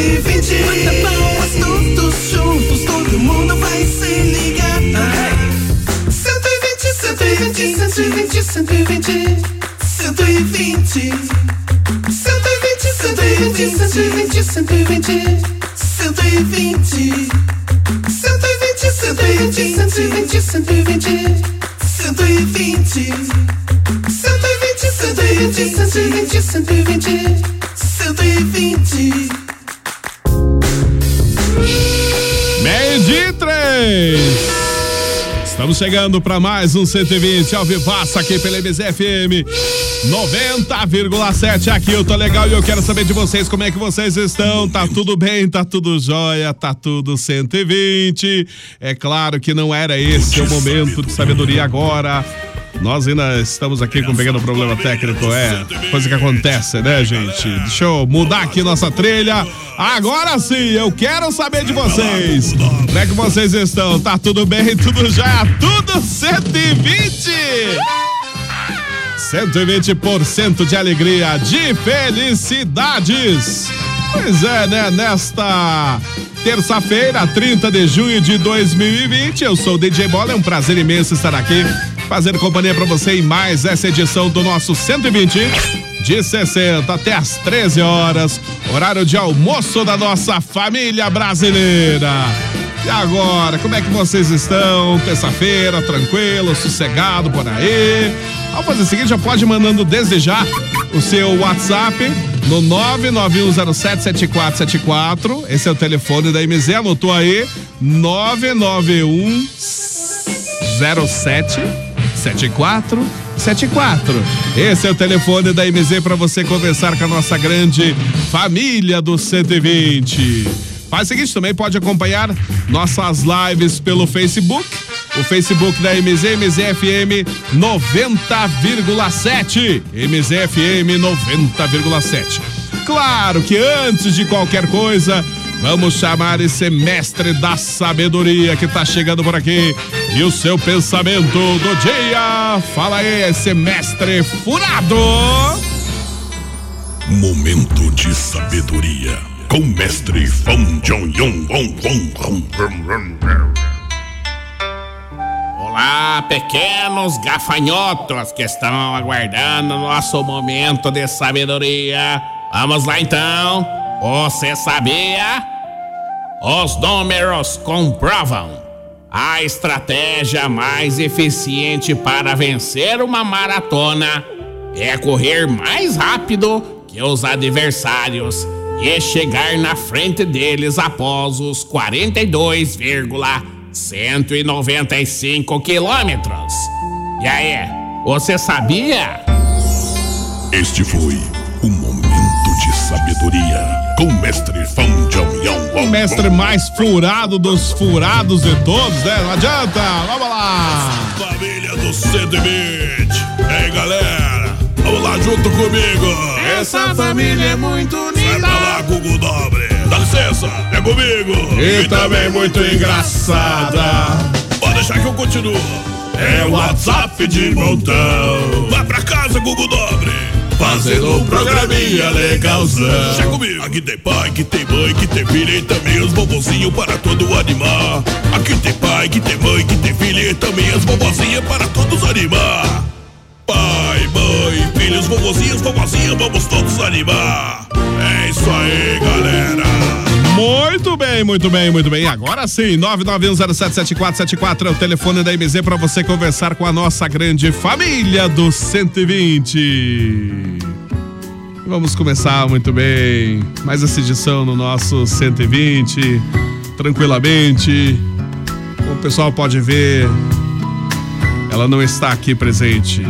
120 Bata palmas todos juntos Todo mundo vai se ligar 120, 120, 120 120 120 120, 120, 120 120 120 120, 120, 120 120 120, 120, 120, 120 120 Meio-dia e três. Estamos chegando para mais um 120 ao vivaço aqui pela MZFM 90,7. Aqui eu tô legal e eu quero saber de vocês como é que vocês estão. Tá tudo bem? Tá tudo jóia? Tá tudo 120? É claro que não era esse o momento de sabedoria agora. Nós ainda estamos aqui com um pequeno problema técnico, é coisa que acontece, né, gente? Deixa eu mudar aqui nossa trilha. Agora sim, eu quero saber de vocês. Como é que vocês estão? Tá tudo bem? Tudo já? Tudo 120? 120% de alegria, de felicidades. Pois é, né? Nesta terça-feira, 30 de junho de 2020, eu sou o DJ Bola, é um prazer imenso estar aqui, fazendo companhia para você em mais essa edição do nosso 120 de 60 até as 13 horas, horário de almoço da nossa família brasileira. E agora, como é que vocês estão? Terça-feira, tranquilo, sossegado por aí? Vamos fazer o seguinte, já pode mandando desde já o seu WhatsApp no 991077474. Esse é o telefone da MZ, anotou aí? 991 07 7474. Esse é o telefone da MZ para você conversar com a nossa grande família do 120. Faz o seguinte, também pode acompanhar nossas lives pelo Facebook, o Facebook da MZ, MZFM 90,7. MZFM 90,7. Claro que antes de qualquer coisa, vamos chamar esse mestre da sabedoria que tá chegando por aqui e o seu pensamento do dia. Fala aí, esse mestre furado. Momento de sabedoria com o mestre Fong Jong Yong Wong. Olá, pequenos gafanhotos que estão aguardando nosso momento de sabedoria. Vamos lá então. Você sabia? Os números comprovam. A estratégia mais eficiente para vencer uma maratona é correr mais rápido que os adversários e chegar na frente deles após os 42,195 quilômetros. E aí, você sabia? Este foi sabedoria com o mestre Fong Jong Yong O mestre mais furado dos furados de todos, né? Não adianta, vamos lá. Família do do 120. Ei, galera, vamos lá junto comigo. Essa família é muito Vai pra lá, Google Dobre. Dá licença, é comigo. E também muito engraçada. Pode deixar que eu continuo. É o WhatsApp de montão. Vai pra casa, Google Dobre. Fazendo um programinha legalzão. Chega comigo. Aqui tem pai, que tem mãe, que tem filha e também os vovozinhos para todo animar. Aqui tem pai, que tem mãe, que tem filha e também as vovozinhas para todos animar. Pai, mãe, filhos, vovozinhos, vovozinhas, vamos todos animar. É isso aí, galera. Muito bem, muito bem, muito bem. Agora sim, 991077474 é o telefone da MZ para você conversar com a nossa grande família do 120. Vamos começar muito bem. Mais essa edição no nosso 120, tranquilamente. Como o pessoal pode ver, ela não está aqui presente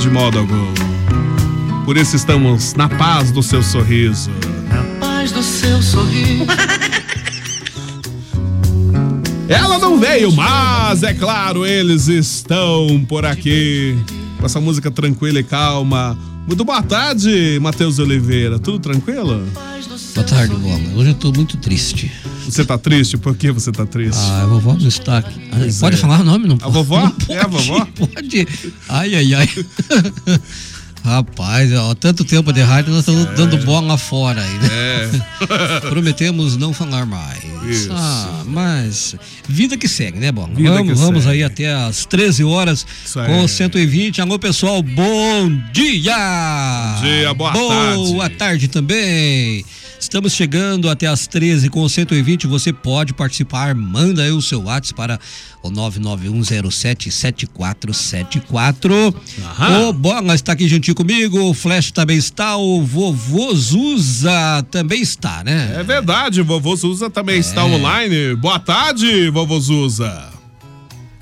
de modo algum. Por isso estamos na paz do seu sorriso. Do seu sorriso. Ela não veio, mas é claro, eles estão por aqui. Com essa música tranquila e calma. Muito boa tarde, Matheus Oliveira. Tudo tranquilo? Boa tarde, Bola. Hoje eu tô muito triste. Você tá triste? Por que você tá triste? Ah, a vovó não está aqui. Ah, pode é. falar o nome? Não A vovó? Não pode, É a vovó? Pode. Ai, ai, ai. Rapaz, ó, tanto tempo de rádio, nós estamos dando bola fora aí, né? É. Prometemos não falar mais. Isso. Ah, mas vida que segue, né, Bola? Vida vamos vamos aí até às 13 horas Isso com 120. Alô, pessoal, bom dia! Bom dia, boa Boa tarde. tarde também. Estamos chegando até às 13 com 120. Você pode participar. Manda aí o seu WhatsApp para o 991077474. Aham. O Bola está aqui juntinho comigo. O Flash também está. O vovô Zuza também está, né? É verdade, vovô Zuza também está online. Boa tarde, vovô Zuza.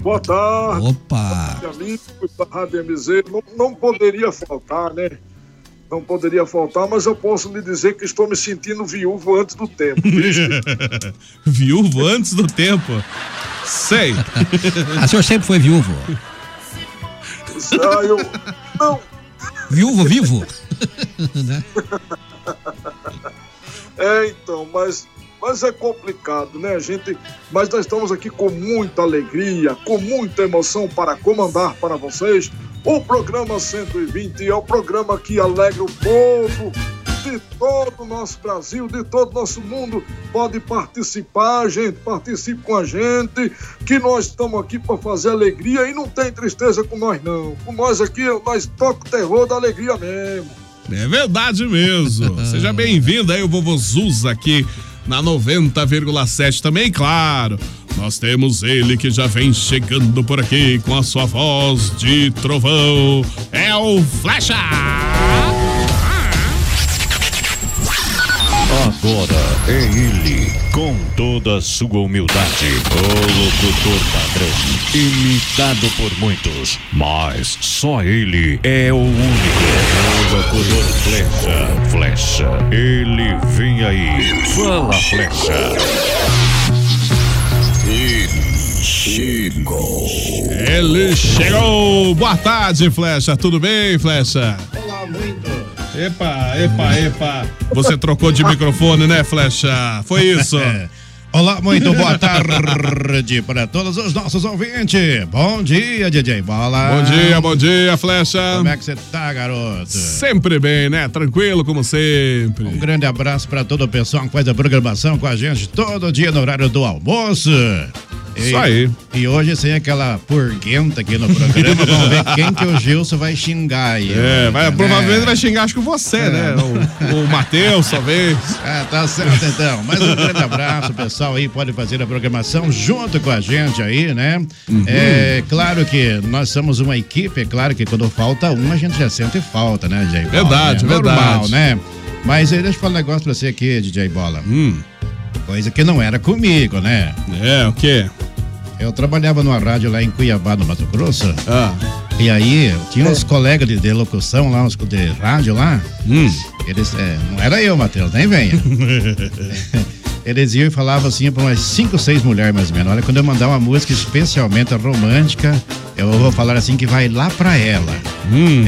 Boa tarde, Opa! amigos da Rádio MZ. Não, não poderia faltar, né? Não poderia faltar, mas eu posso lhe dizer que estou me sentindo viúvo antes do tempo. Viúvo antes do tempo. Sei. Ah, o senhor sempre foi viúvo? Ah, eu, não, Viúvo vivo? Né? é então, mas, mas é complicado, né, gente? Mas nós estamos aqui com muita alegria, com muita emoção para comandar para vocês o programa 120. É o programa que alegra o povo de todo o nosso Brasil, de todo o nosso mundo. Pode participar, gente, participe com a gente, que nós estamos aqui para fazer alegria e não tem tristeza com nós, não. Com nós aqui, nós toca o terror da alegria mesmo. É verdade mesmo. Seja bem-vindo aí, o vovô Zuza aqui na 90,7 também, claro. Nós temos ele que já vem chegando por aqui com a sua voz de trovão. É o Flecha! Agora é ele, com toda a sua humildade, o locutor padrão, imitado por muitos, mas só ele é o único, o locutor flecha, flecha, ele vem aí, fala flecha. Ele chegou! Boa tarde, Flecha. Tudo bem, Flecha? Olá, muito. Epa, epa, epa. Você trocou de microfone, né, Flecha? Foi isso. Olá, muito boa tarde para todos os nossos ouvintes. Bom dia, DJ Bola. Bom dia, bom dia, Flecha. Como é que você tá, garoto? Sempre bem, né? Tranquilo como sempre. Um grande abraço para todo o pessoal que faz a programação com a gente todo dia no horário do almoço. Isso aí. E hoje sem aquela purguenta aqui no programa, vamos ver quem que o Gilson vai xingar aí. É, vai, né? provavelmente vai xingar, acho que você, né? O, o Matheus, talvez. É, tá certo então. Mais um grande abraço, pessoal aí pode fazer a programação junto com a gente aí, né? Uhum. É claro que nós somos uma equipe, é claro que quando falta um a gente já sente falta, né, DJ Bola? Verdade, é normal, verdade. né? Mas aí deixa eu falar um negócio pra você aqui, DJ Bola. Hum, Coisa que não era comigo, né? é, o quê? Eu trabalhava numa rádio lá em Cuiabá, no Mato Grosso. Ah, E aí, tinha uns colegas de, de locução lá, uns de rádio lá. hum. Eles, é, não era eu, Matheus, nem venha. Eles iam e falavam assim pra umas 5, 6 mulheres mais ou menos. Olha, quando eu mandar uma música especialmente romântica, eu vou falar assim que vai lá pra ela.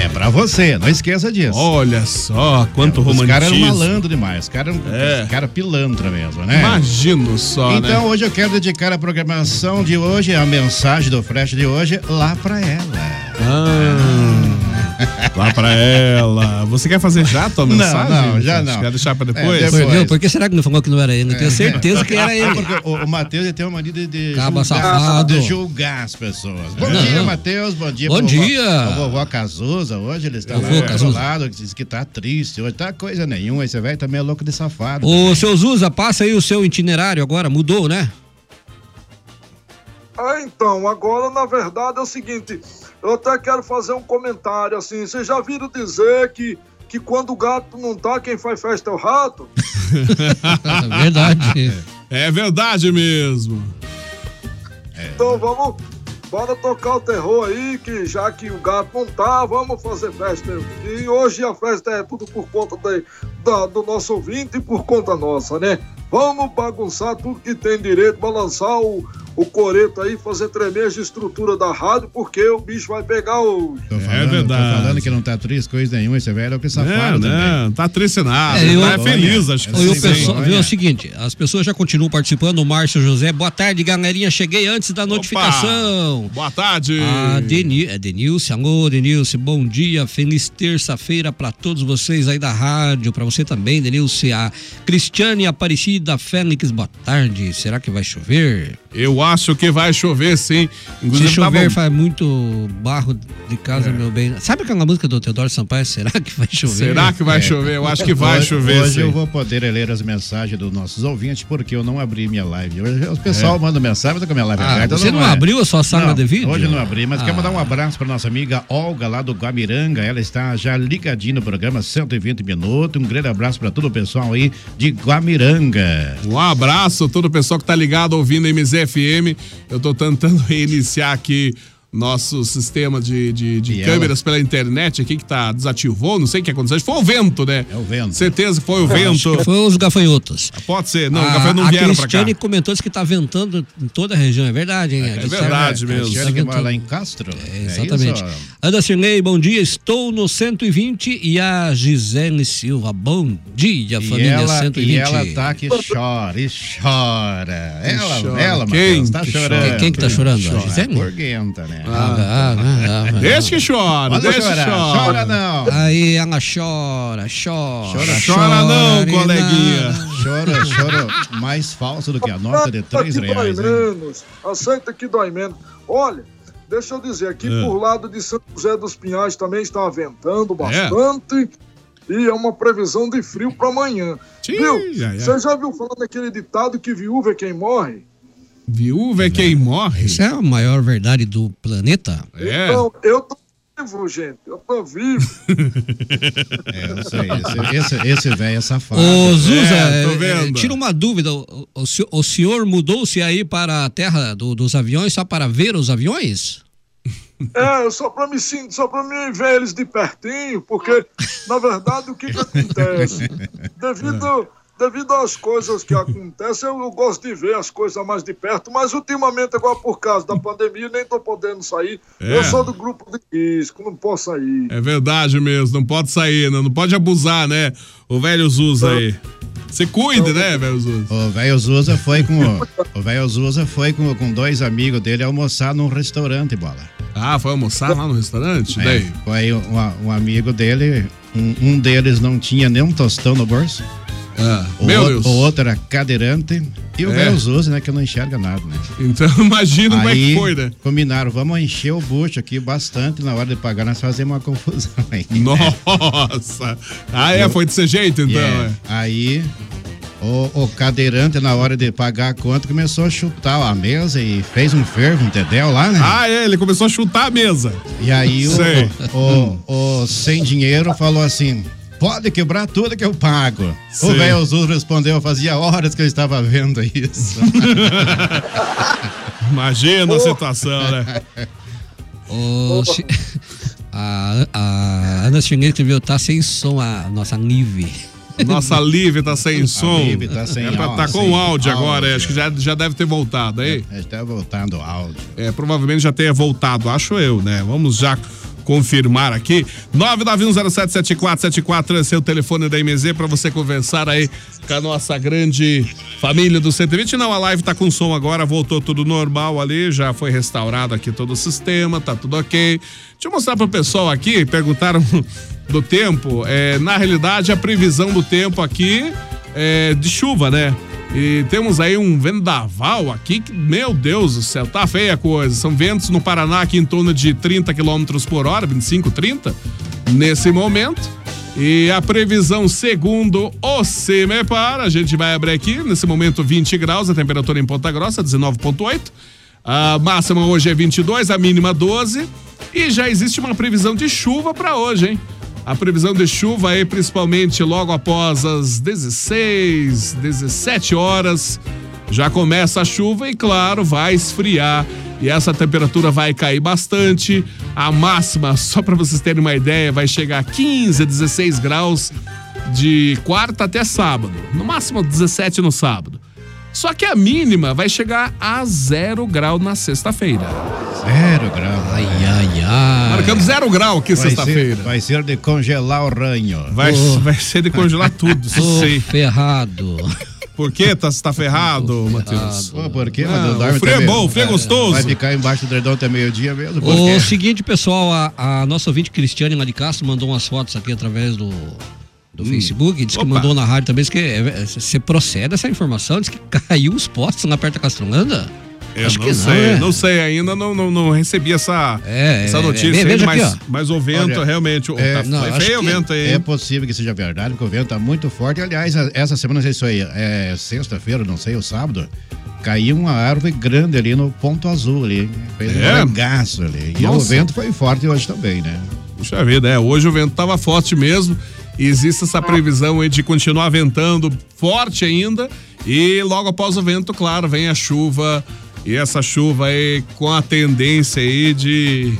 É pra você, não esqueça disso. Olha só, quanto Os romantismo. caras eram malandro demais, os caras É. é. cara pilantra mesmo, né? Imagino só, Então né? hoje eu quero dedicar a programação de hoje, a mensagem do Fresh de hoje, lá pra ela. Ah, lá pra ela. Você quer fazer já a tua Não, mensagem? não, já Você não. Quer deixar pra É, depois? depois. Por? Por que será que não falou que não era ele? Eu tenho certeza que era É ele. porque o, o Matheus tem uma mania de, de Caba julgar, safado. de julgar as pessoas. Bom Não. dia, Matheus. Bom dia, Bom vovó- dia. A vovó Cazuza hoje, ele está Vovô lá isolado, diz que tá triste. Hoje tá coisa nenhuma. Esse velho também é louco de safado. Ô, seu Zuza, passa aí o seu itinerário agora, mudou, né? Ah, então, agora na verdade é o seguinte, eu até quero fazer um comentário assim, vocês já viram dizer que, que quando o gato não tá, quem faz festa é o rato? Verdade. É verdade mesmo. Então vamos, bora tocar o terror aí, que já que o gato não tá, vamos fazer festa. E hoje a festa é tudo por conta de- da- do nosso ouvinte e por conta nossa, né? Vamos bagunçar tudo que tem direito, balançar o, o coreto aí, fazer tremer as estruturas da rádio, porque o bicho vai pegar o. Tô falando, É verdade. Tô falando que não tá triste, coisa nenhuma. Esse velho é o que safado Não, não, tá triste nada. É, eu- tá feliz, acho que Oi, o sim. pessoal, olha. viu, é o seguinte, as pessoas já continuam participando. O Márcio José, boa tarde, galerinha. Cheguei antes da notificação. Boa tarde. A Deni, é Denilce, alô Denilce, bom dia, feliz terça-feira para todos vocês aí da rádio, para você também, Denilce. A Cristiane Aparecida Félix, boa tarde. Será que vai chover? Eu acho que vai chover, sim. Se Inclusive, chover tava- faz muito barro de casa, meu bem. Sabe aquela música do Teodoro Sampaio? Será que vai chover? Será que vai chover? Eu acho que vai hoje, chover, Hoje sim. eu vou poder ler as mensagens dos nossos ouvintes, porque eu não abri minha live. Hoje o pessoal manda mensagem, mas com a minha live Ah, aberta. você não é. abriu a sua sala Não, de vídeo? Hoje eu não abri, mas Ah. quero mandar um abraço para nossa amiga Olga, lá do Guamiranga. Ela está já ligadinha no programa 120 minutos. Um grande abraço para todo o pessoal aí de Guamiranga. Um abraço a todo o pessoal que tá ligado ouvindo a MZFM. Eu tô tentando reiniciar aqui nosso sistema de, de, de E câmeras pela internet aqui que tá desativou, não sei o que aconteceu. Foi o vento, né? É o vento. Certeza que foi o vento. Foi os gafanhotos. Pode ser, não, a, o café não a vieram pra cá. Cristiane comentou que tá ventando em toda a região, é verdade, hein? É que verdade tá- mesmo. tá Cristiane que mora lá em Castro. É, É exatamente. isso? Ana Cirnei, bom dia. Estou no 120 e a Gisele Silva. Bom dia, E família ela, 120. e ela tá que chora e chora. Ela, chora. ela, Quem Matheus, tá chorando. chora? Quem que tá chorando? A Chora. Gisele? Gorguenta, né? Ah, ah, ah, ah, Deixa que chora, deixa chorar. chora. Chora não. Aí ela chora, chora. Chora, chora não, coleguinha. Chora, chora mais falso do que a nota de Aceita 3 que dói reais, hein? menos. Aceita que dói menos. Olha, deixa eu dizer, aqui É. por lado de São José dos Pinhais também está ventando É? bastante. E é uma previsão de frio para amanhã. Tchim, viu? Você já viu falando daquele ditado que viúva é quem morre? Viúva é quem morre. Isso é a maior verdade do planeta? É. Então, eu tô vivo, gente. Eu tô vivo. É, eu sei, esse, esse, esse velho é safado. Ô, Zuza, É, tô é, vendo. é, tira uma dúvida. O, o se- o senhor mudou-se aí para a terra do- dos aviões só para ver os aviões? É, só pra me sentir, só pra me ver eles de pertinho, porque, na verdade, o que que acontece? Devido, devido às coisas que acontecem, eu gosto de ver as coisas mais de perto, mas ultimamente, agora por causa da pandemia, nem tô podendo sair. É. Eu sou do grupo de risco, não posso sair. É verdade mesmo, não pode sair, não, não pode abusar, né? O velho Zuza aí. Você cuida, né, velho Zuza? O velho Zuza foi com o velho Zuza foi com, com dois amigos dele almoçar num restaurante, bola. Ah, foi almoçar lá no restaurante? É, Daí? foi um, um amigo dele, um, um deles não tinha nem um tostão no bolso. Ah, O, meu outro, Deus. o outro era cadeirante. E o É. velho Zuza, né, que não enxerga nada, né? Então imagina como é que foi, né? combinaram, vamos encher o bucho aqui bastante na hora de pagar, nós fazemos uma confusão aí. né? Nossa! Ah, é? Foi desse jeito então, Yeah. é. Aí o, o cadeirante, na hora de pagar a conta, começou a chutar a mesa e fez um fervo, entendeu? Lá, né? Ah, é, ele começou a chutar a mesa. E aí o, o, o sem dinheiro falou assim: pode quebrar tudo que eu pago. Sei. O velho Zul respondeu: fazia horas que eu estava vendo isso. Imagina a situação, né? Ô, se- a, a Ana Chinês escreveu, tá sem som a nossa Nive. Nossa Liv tá sem som. Liv tá sem é pra áudio, tá com sem áudio agora, áudio. acho que já, já deve ter voltado aí. Está voltando o áudio. É, provavelmente já tenha voltado, acho eu, né? Vamos já confirmar aqui. 991077474 esse é o telefone da MZ para você conversar aí com a nossa grande família do 120. Não, a live tá com som agora, voltou tudo normal ali, já foi restaurado aqui todo o sistema, tá tudo ok. Deixa eu mostrar pro pessoal aqui, perguntaram do tempo. É, na realidade, a previsão do tempo aqui é de chuva, né? E temos aí um vendaval aqui que, meu Deus do céu, tá feia a coisa. São ventos no Paraná aqui em torno de 30 km por hora, 25, 30, nesse momento. E a previsão, segundo o CEMEPAR, a gente vai abrir aqui, nesse momento 20 graus, a temperatura em Ponta Grossa, 19,8. A máxima hoje é 22, a mínima 12. E já existe uma previsão de chuva para hoje, hein? A previsão de chuva aí, principalmente logo após as 16, 17 horas, já começa a chuva e, claro, vai esfriar. E essa temperatura vai cair bastante. A máxima, só para vocês terem uma ideia, vai chegar a 15, 16 graus de quarta até sábado. No máximo 17 no sábado. Só que a mínima vai chegar a zero grau na sexta-feira. Zero grau. Ai, ai, ai. Marcando zero grau aqui sexta-feira. vai ser de congelar o ranho. Vai, Oh. vai ser de congelar tudo, isso Tô sei. ferrado. Por que tá, tá ferrado, Matheus? Pô, por quê? Não, Mas não dorme o frio é bom, o frio é gostoso. Vai ficar embaixo do edredom até meio-dia mesmo? O seguinte, pessoal, a, a nossa ouvinte Cristiane lá de Castro mandou umas fotos aqui através do, do Facebook, disse que Hum. Opa. mandou na rádio também, disse que é, é, você procede essa informação, disse que caiu os postes lá perto da Castrolanda. Eu Acho não que não, sei, é. não sei ainda, não, não, não recebi essa, É, essa é, notícia, é, veja aqui, mas, ó. mas o vento Olha, realmente, o- é, tá, não, feio o que vento aí. É possível que seja verdade, porque o vento tá muito forte. Aliás, essa semana, não sei se foi é, sexta-feira, não sei, o sábado, caiu uma árvore grande ali no ponto azul ali. Fez É? um regaço ali. E o Nossa. vento foi forte hoje também, né? Puxa vida, é, hoje o vento tava forte mesmo. Existe essa previsão de continuar ventando forte ainda. E logo após o vento, claro, vem a chuva. E essa chuva aí com a tendência aí de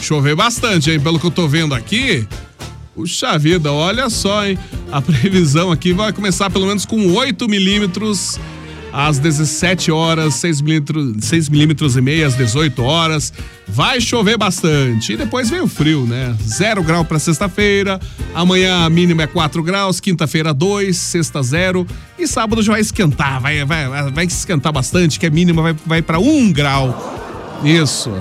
chover bastante, hein? Pelo que eu tô vendo aqui. Puxa vida, olha só, hein? A previsão aqui vai começar pelo menos com 8 milímetros às 17 horas, 6 milímetros, 6 milímetros e meio às 18 horas. Vai chover bastante. E depois vem o frio, né? Zero grau para sexta-feira. Amanhã a mínima é 4 graus, quinta-feira 2, sexta 0. E sábado já vai esquentar, vai, vai, vai esquentar bastante, que a mínima vai, vai para 1 grau. Isso.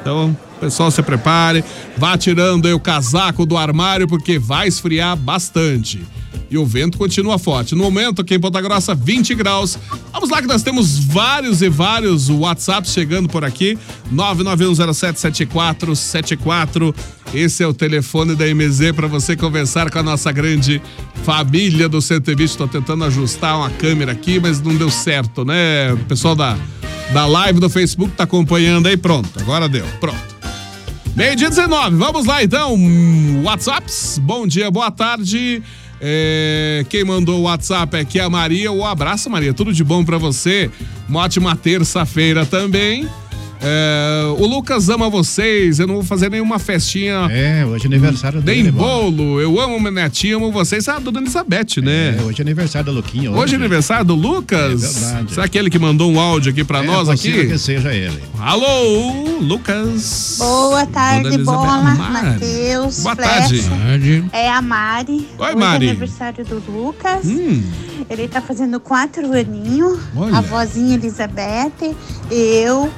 Então, pessoal, se prepare, vá tirando aí o casaco do armário, porque vai esfriar bastante. E o vento continua forte. No momento, aqui em Ponta Grossa, 20 graus. Vamos lá que nós temos vários e vários WhatsApps chegando por aqui. 991077474. Esse é o telefone da MZ para você conversar com a nossa grande família do 120. Estou tentando ajustar uma câmera aqui, mas não deu certo, né? O pessoal da, da live do Facebook tá acompanhando aí. Pronto, agora deu. Pronto. Meio dia 19, vamos lá então. WhatsApps, bom dia, boa tarde. É, quem mandou o WhatsApp aqui é a Maria. O abraço, Maria. Tudo de bom pra você. Uma ótima terça-feira também. É, o Lucas ama vocês. Eu não vou fazer nenhuma festinha. É, hoje é aniversário Nem dele. Bola. bolo. Eu amo minha netinha, amo vocês. Ah, dona Elizabeth, né? É, hoje é aniversário da Luquinha. Hoje é aniversário do Lucas. É verdade. Será que é ele que mandou um áudio aqui pra É nós aqui? que seja ele. Alô, Lucas. Boa tarde. Bola. Matheus, Boa Flecha. tarde. Tarde. É a Mari. Oi, Hoje Mari. é aniversário do Lucas. Hum. Ele tá fazendo quatro aninhos. A vozinha Elizabeth, eu,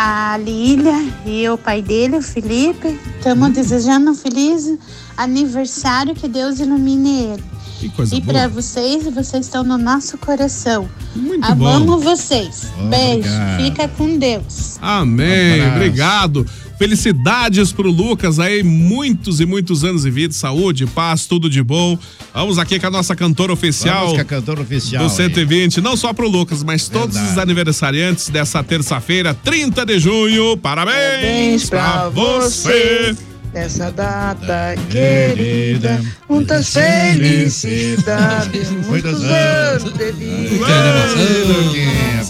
a Lília e o pai dele, o Felipe. Estamos desejando um feliz aniversário, que Deus ilumine ele. Que coisa e para vocês, vocês estão no nosso coração. Muito Amamos bom. vocês. Obrigado. Beijo. Fica com Deus. Amém, Abraço. obrigado. Felicidades pro Lucas aí, muitos e muitos anos de vida, saúde, paz, tudo de bom. Vamos aqui com a nossa cantora oficial Vamos com a cantora oficial. do aí. 120, não só pro Lucas, mas todos Verdade. os aniversariantes dessa terça-feira, 30 de junho. Parabéns, Parabéns pra você. Nessa data querida, muitas felicidades, muitos anos de vida.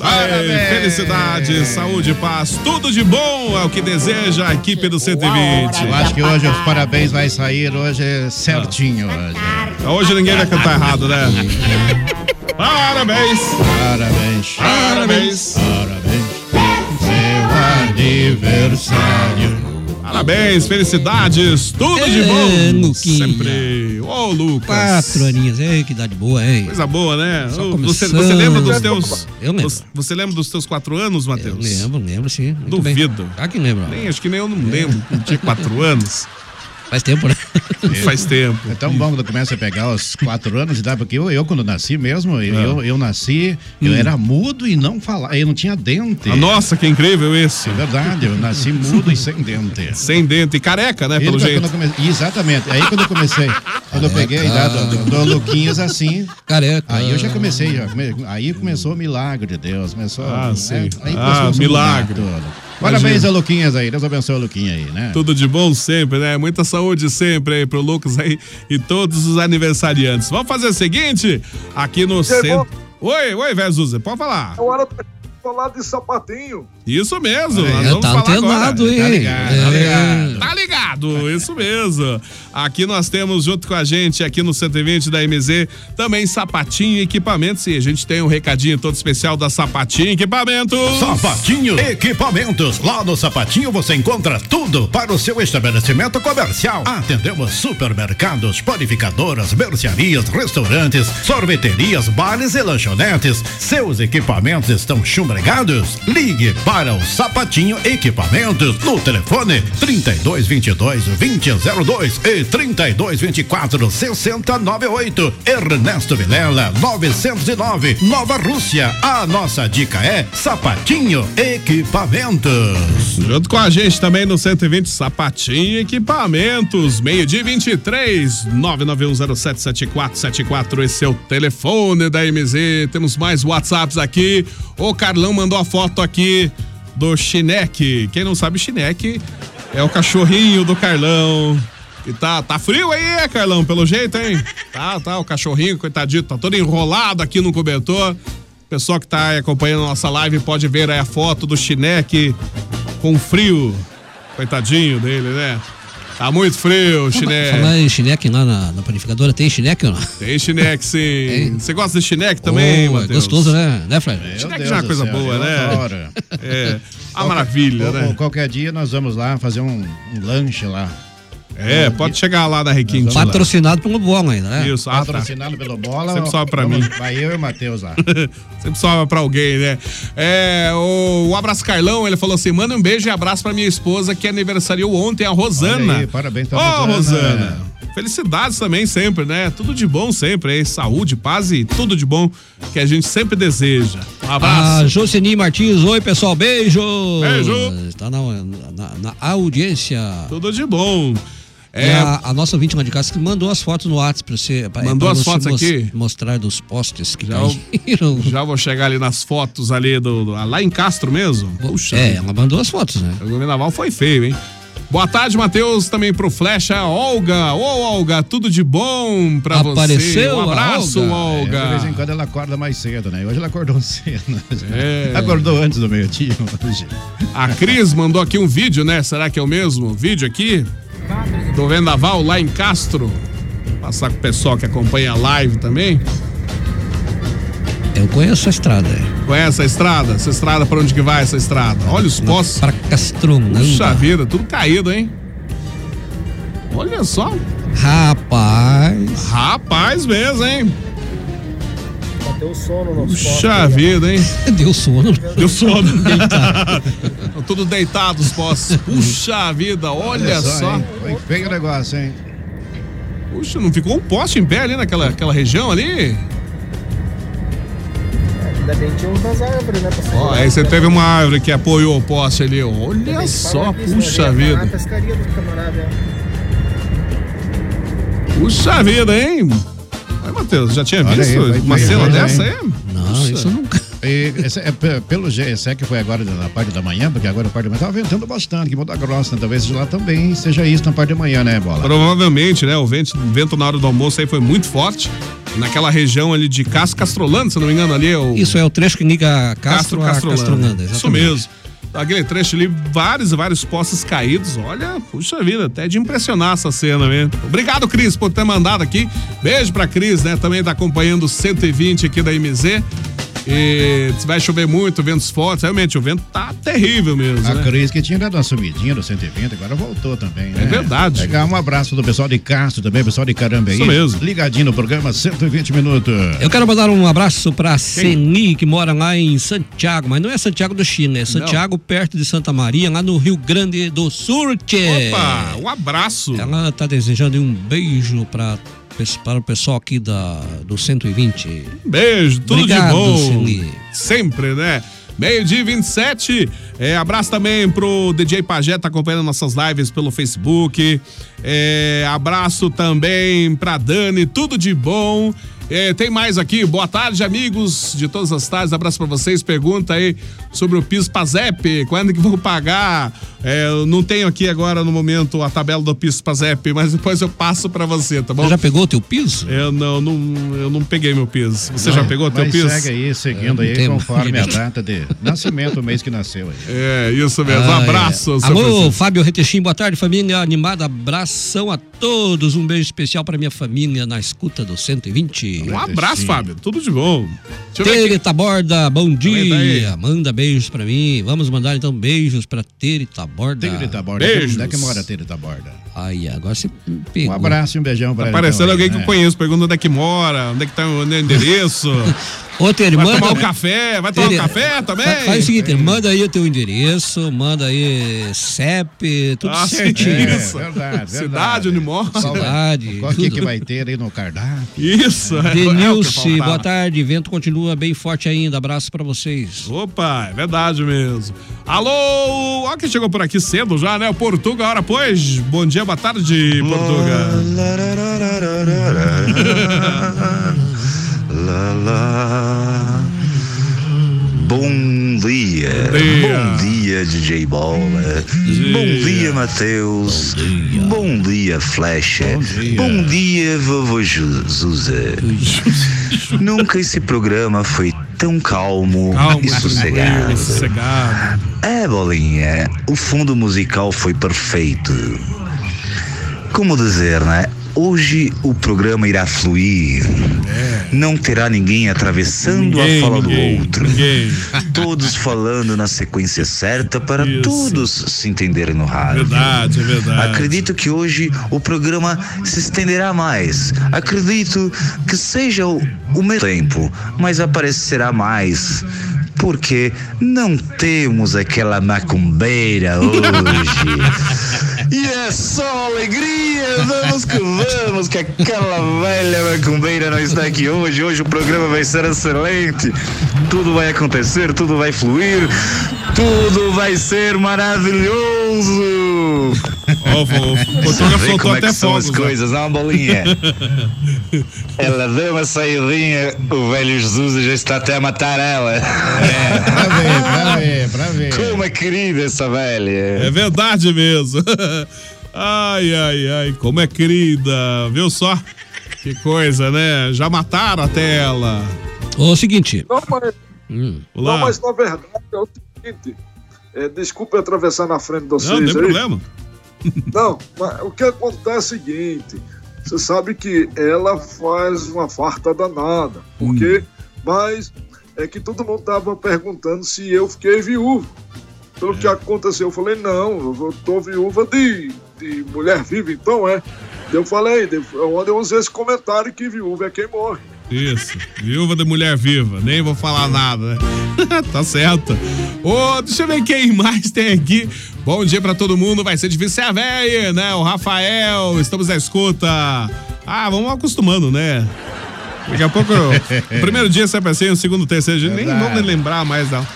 Aê, felicidade, saúde, paz, tudo de bom é o que deseja a equipe do 120. Eu acho que hoje os parabéns vai sair hoje certinho. Hoje, Hoje ninguém vai cantar errado, né? Parabéns! Parabéns. Parabéns! Parabéns. Seu aniversário. Parabéns, felicidades, tudo de É, bom! Luquinha. Sempre! Ô, Lucas! Quatro aninhos, ei, que idade boa, hein? Coisa boa, né? Só Você, você lembra dos teus. Eu lembro. Você, lembra dos teus quatro anos, Eu Matheus? lembro, lembro sim. muito bem. Duvido. Ah, quem lembra? Nem, acho que nem eu não lembro. Não tinha quatro anos. Faz tempo, né? Faz tempo. É tão bom quando começa a pegar os quatro anos de idade, porque eu, eu quando nasci mesmo, eu, eu, eu nasci, eu era mudo e não falava, eu não tinha dente. Ah, Nossa, que incrível isso. É verdade, eu nasci mudo e sem dente. Sem dente e careca, né? Ele, Pelo jeito. comecei- exatamente, aí quando eu comecei, quando eu peguei a idade do, do Luquinhas assim, Careca. aí eu já comecei, já aí começou o milagre de Deus, começou, Ah, né? sim. aí Ah, começou a mudar milagre. tudo. Parabéns ao Luquinhas aí, Deus abençoe o Luquinha aí, né? Tudo de bom sempre, né? Muita saúde sempre aí pro Lucas aí e todos os aniversariantes. Vamos fazer o seguinte, aqui no centro. Oi, oi, Vezuza, pode falar. É hora de falar de sapatinho. Isso mesmo, É, vamos tá falar antenado, agora. hein? Tá ligado, tá É. ligado. Tá ligado, isso mesmo. Aqui nós temos junto com a gente, aqui no 120 da MZ, também Sapatinho e Equipamentos. E a gente tem um recadinho todo especial da Sapatinho e Equipamentos. Sapatinho Equipamentos. Lá no Sapatinho você encontra tudo para o seu estabelecimento comercial. Atendemos supermercados, panificadoras, mercearias, restaurantes, sorveterias, bares e lanchonetes. Seus equipamentos estão chumbregados? Ligue para o Sapatinho Equipamentos no telefone 3222 2002 e 3224 6098. Ernesto Vilela 909 Nova Rússia. A nossa dica é Sapatinho Equipamentos. Junto com a gente também no 120 Sapatinho Equipamentos, meio-dia 23 991077474. Esse é o telefone da MZ. Temos mais WhatsApps aqui. O Carlão mandou a foto aqui do Chineque. Quem não sabe, Chineque é o cachorrinho do Carlão. E tá, tá frio aí, Carlão, pelo jeito, hein? Tá, tá, o cachorrinho, coitadinho, tá todo enrolado aqui no cobertor. Pessoal que tá acompanhando a nossa live pode ver aí a foto do Chineque com frio. Coitadinho dele, né? Tá muito frio, Chineque. Falar em chineque lá na, na panificadora, tem chineque ou não? Tem Chineque, sim. Você gosta de Chineque também, Oh, é Matheus? gostoso, né? Né, Fred? Chineque Deus já é uma coisa céu, boa, né? adoro. É. A maravilha, Qual- né? Qualquer dia nós vamos lá fazer um, um lanche lá. É, pode chegar lá na Requinte. Patrocinado pelo Bom ainda, né? Isso, ah, tá. Patrocinado pelo Bola. Sempre sobe pra mim. Vai eu e o Matheus lá. Sempre sobra pra alguém, né? É, o, o Abraço Carlão, ele falou assim: manda um beijo e abraço pra minha esposa que aniversariou ontem, a Rosana. Aí, parabéns pra Rosana. Rosana. Felicidades também sempre, né? Tudo de bom sempre, aí. Saúde, paz e tudo de bom que a gente sempre deseja. Um A abraço. Jocely Martins, oi pessoal, beijo! Beijo. Está na, na, na audiência. Tudo de bom. É, a, a nossa vítima de casa que mandou as fotos no WhatsApp pra você. pra- Mandou pra as você fotos aqui? Mostrar dos postes que Já, caíram. já vou chegar ali nas fotos ali do, do- lá em Castro mesmo. Puxa. É, ela mandou as fotos, né? O Naval foi feio, hein? Boa tarde, Matheus, também pro Flecha. Olga, ô Olga, tudo de bom pra você. Apareceu Um a abraço, Olga. Olga. É, de vez em quando ela acorda mais cedo, né? Hoje ela acordou cedo. É. Acordou antes do meio-dia. A Cris mandou aqui um vídeo, né? Será que é o mesmo vídeo aqui? Do Vendaval lá em Castro. Passar com o pessoal que acompanha a live também. Eu conheço a estrada. Conhece a estrada? Essa estrada, pra onde que vai essa estrada? Olha os postes. Pra Castronanda. Puxa vida, tudo caído, hein? Olha só. Rapaz. Rapaz mesmo, hein? Bateu sono nos Puxa vida, hein? Deu sono. Deu sono. Estão Tudo deitados os postes. Puxa vida, olha só. hein? Foi feio o negócio, hein? Puxa, não ficou um poste em pé ali naquela aquela região ali? Ainda bem que tinha umas árvores, né? Ó, aí você teve uma árvore que apoiou o poste ali. Olha só, puxa A vida. pescaria do camarada. Puxa vida, hein? Aí, Matheus, já tinha Olha visto aí, uma feio cena dessa aí? Não, Puxa. isso nunca. E, esse é, pe- pelo GSEC foi agora na parte da manhã, porque agora na parte da manhã tava ventando bastante, que Ponta Grossa, né? talvez lá também seja isso na parte da manhã, né, Bola? Provavelmente, né? O vento, vento na hora do almoço aí foi muito forte. Naquela região ali de Castro Castrolando, se não me engano, ali é o. Isso é o trecho que liga Castro, a Castrolanda. Isso exatamente. mesmo. Aquele trecho ali, vários e vários postes caídos. Olha, puxa vida, até de impressionar essa cena mesmo. Obrigado, Cris, por ter mandado aqui. Beijo pra Cris, né? Também tá acompanhando o 120 aqui da MZ. E vai chover muito, ventos fortes. Realmente, o vento tá terrível mesmo. A né? Cris que tinha dado uma sumidinha do 120, agora voltou também, né? É verdade. Legal, um abraço do pessoal de Castro também, pessoal de Carambeí. Isso mesmo. Ligadinho no programa 120 minutos. Eu quero mandar um abraço pra Seni, que mora lá em Santiago, mas não é Santiago do Chile, é Santiago, perto de Santa Maria, lá no Rio Grande do Sul. Opa, um abraço. Ela tá desejando um beijo pra, para o pessoal aqui da, do 120. Beijo, tudo Obrigado, de bom. Celi. Sempre, né? Meio-dia e 27. É, abraço também pro DJ Pajé, tá acompanhando nossas lives pelo Facebook. É, abraço também pra Dani, tudo de bom. É, tem mais aqui, boa tarde, amigos de todas as tardes. Abraço pra vocês. Pergunta aí sobre o piso Pazep, quando que vou pagar? É, eu não tenho aqui agora no momento a tabela do piso Pazep, mas depois eu passo pra você, tá bom? Você já pegou o teu piso? Eu não, não, eu não peguei meu piso. Você Não, já pegou o teu piso? segue aí, seguindo É, aí, tem- conforme a data de nascimento, o mês que nasceu aí. É, isso mesmo. Ah, Abraço, é. seu Alô, Francisco. Fábio Retechim, boa tarde, família animada. Abração a todos. Um beijo especial pra minha família na escuta do 120. Um abraço, Fábio. Tudo de bom. Tere Taborda, bom dia. daí. Manda beijos pra mim. Vamos mandar então beijos pra Tere Taborda. Tere Taborda. Beijos. Onde é que mora Tere Taborda? Ai, agora você pegou. Um abraço e um beijão pra Tá ela, parecendo então, alguém aí, que eu né? conheço, pergunta onde é que mora, onde é que tá o endereço. Ô, Tere, vai manda. tomar um café, vai tomar um Tere, café também? fa- Faz o seguinte, manda aí o teu endereço, manda aí CEP, tudo Ah, certinho. isso. É, verdade, Cidade verdade. onde mora. Cidade, Qual que, tudo. que vai ter aí no cardápio? Isso. é que Denilce, faltava. boa tarde. Vento continua bem forte ainda. Abraço pra vocês. Opa, é verdade mesmo. Alô, ó quem chegou por aqui cedo já, né? O Portuga, hora pois. Bom dia, boa tarde, Portuga. Lá, lá. Bom dia. dia. Bom dia, DJ Bola. Bom dia, Matheus. Bom dia, Flecha. Bom dia, vovô Zuza. Nunca esse programa foi tão calmo, Calma, e sossegado. tranquilo, sossegado. É, Bolinha, o fundo musical foi perfeito. Como dizer, né? Hoje o programa irá fluir. Não terá ninguém atravessando Ninguém, a fala ninguém, do outro. ninguém. Todos falando na sequência certa para Isso. todos se entenderem no rádio. Verdade, é verdade. Acredito que hoje o programa se estenderá mais. Acredito que seja o, o mesmo tempo, mas aparecerá mais. Porque não temos aquela macumbeira hoje. E é só alegria, vamos que vamos, que aquela velha macumbeira não está aqui hoje. Hoje o programa vai ser excelente. Tudo vai acontecer, tudo vai fluir, tudo vai ser maravilhoso. Ó, o Portuga soltou como é até que são fogos. as coisas, não, bolinha? ela deu uma saidinha, o velho Jesus já está até a matar ela. Pra ver, pra ver, pra ver. Como é querida essa velha. É verdade mesmo. Ai, ai, ai, como é querida, viu só? Que coisa, né? Já mataram até ela. Ô, seguinte. Não, mas, Hum. Não, mas na verdade é o seguinte. É, desculpa eu atravessar na frente de vocês Não, não tem aí. problema. Não, mas o que acontece é o seguinte: você sabe que ela faz uma farta danada. Por quê? Mas é que todo mundo tava perguntando se eu fiquei viúvo. Pelo que aconteceu, eu falei: não, eu tô viúva de, de mulher viva, então é. Eu falei, de- onde eu usei esse comentário que viúva é quem morre. Isso, viúva de mulher viva. Nem vou falar nada, né? tá certo. Ô, deixa eu ver quem mais tem aqui. Bom dia pra todo mundo. Vai ser difícil ser a véia, né? O Rafael, estamos na escuta. Ah, vamos acostumando, né? Daqui a pouco, o primeiro dia sempre assim, o segundo, terceiro dia, nem vamos lembrar mais, não.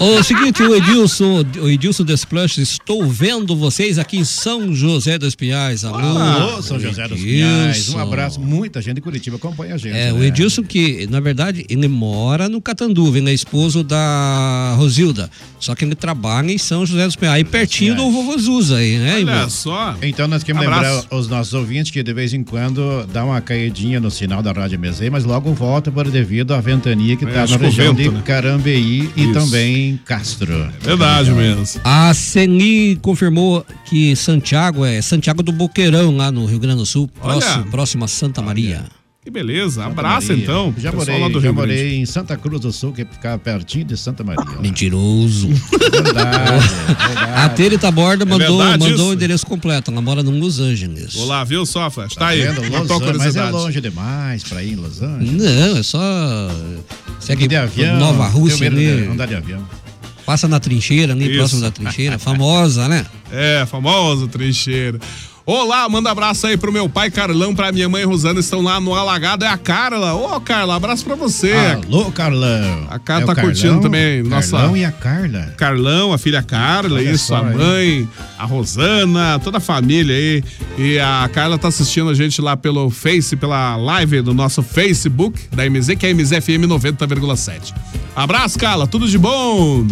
O seguinte, o Edilson, o Edilson Desplush, estou vendo vocês aqui em São José dos Pinhais. Alô, Alô, São José dos Pinhais. Um abraço. Muita gente de Curitiba acompanha a gente. É, o né? Edilson que, na verdade, ele mora no Catanduva, ele é esposo da Rosilda. Só que ele trabalha em São José dos Pinhais, aí pertinho do vovô Zuza aí, né, Ivo? só. Então nós queremos Abraço. lembrar os nossos ouvintes que de vez em quando dá uma caidinha no sinal da Rádio MZ, mas logo volta por devido à ventania que está na o região vento, de né? Carambeí e Isso. Também Castro. Verdade mesmo. A Ceni confirmou que Santiago é Santiago do Boqueirão, lá no Rio Grande do Sul, Olha. próximo, próximo a Santa Maria. Que beleza. Abraço Maria. então. Já morei, lá do já Rio morei Grande. em Santa Cruz do Sul, que ficava pertinho de Santa Maria. Mentiroso. Verdade, A Terita Borda É mandou, verdade mandou o endereço completo. Ela mora no Los Angeles. Vou lá, viu só, Flash? Tá, Tá aí. vendo? Los Matou Angeles, mas é longe demais pra ir em Los Angeles. Não, é só. Segue de avião. Nova Rússia de andar de avião. Passa na trincheira ali, Isso. próximo da trincheira. Famosa, né? É, famosa trincheira. Olá, manda abraço aí pro meu pai Carlão, pra minha mãe Rosana, estão lá no Alagado. É a Carla. Ô, Carla, abraço pra você. Alô, Carlão. A Carla É tá Carlão, curtindo também. Nossa, Carlão e a Carla. Carlão, a filha Carla, Olha isso, a mãe, a Rosana, toda a família aí. E a Carla tá assistindo a gente lá pelo Face, pela live do nosso Facebook da MZ, que é MZFM 90,7. Abraço, Carla, tudo de bom?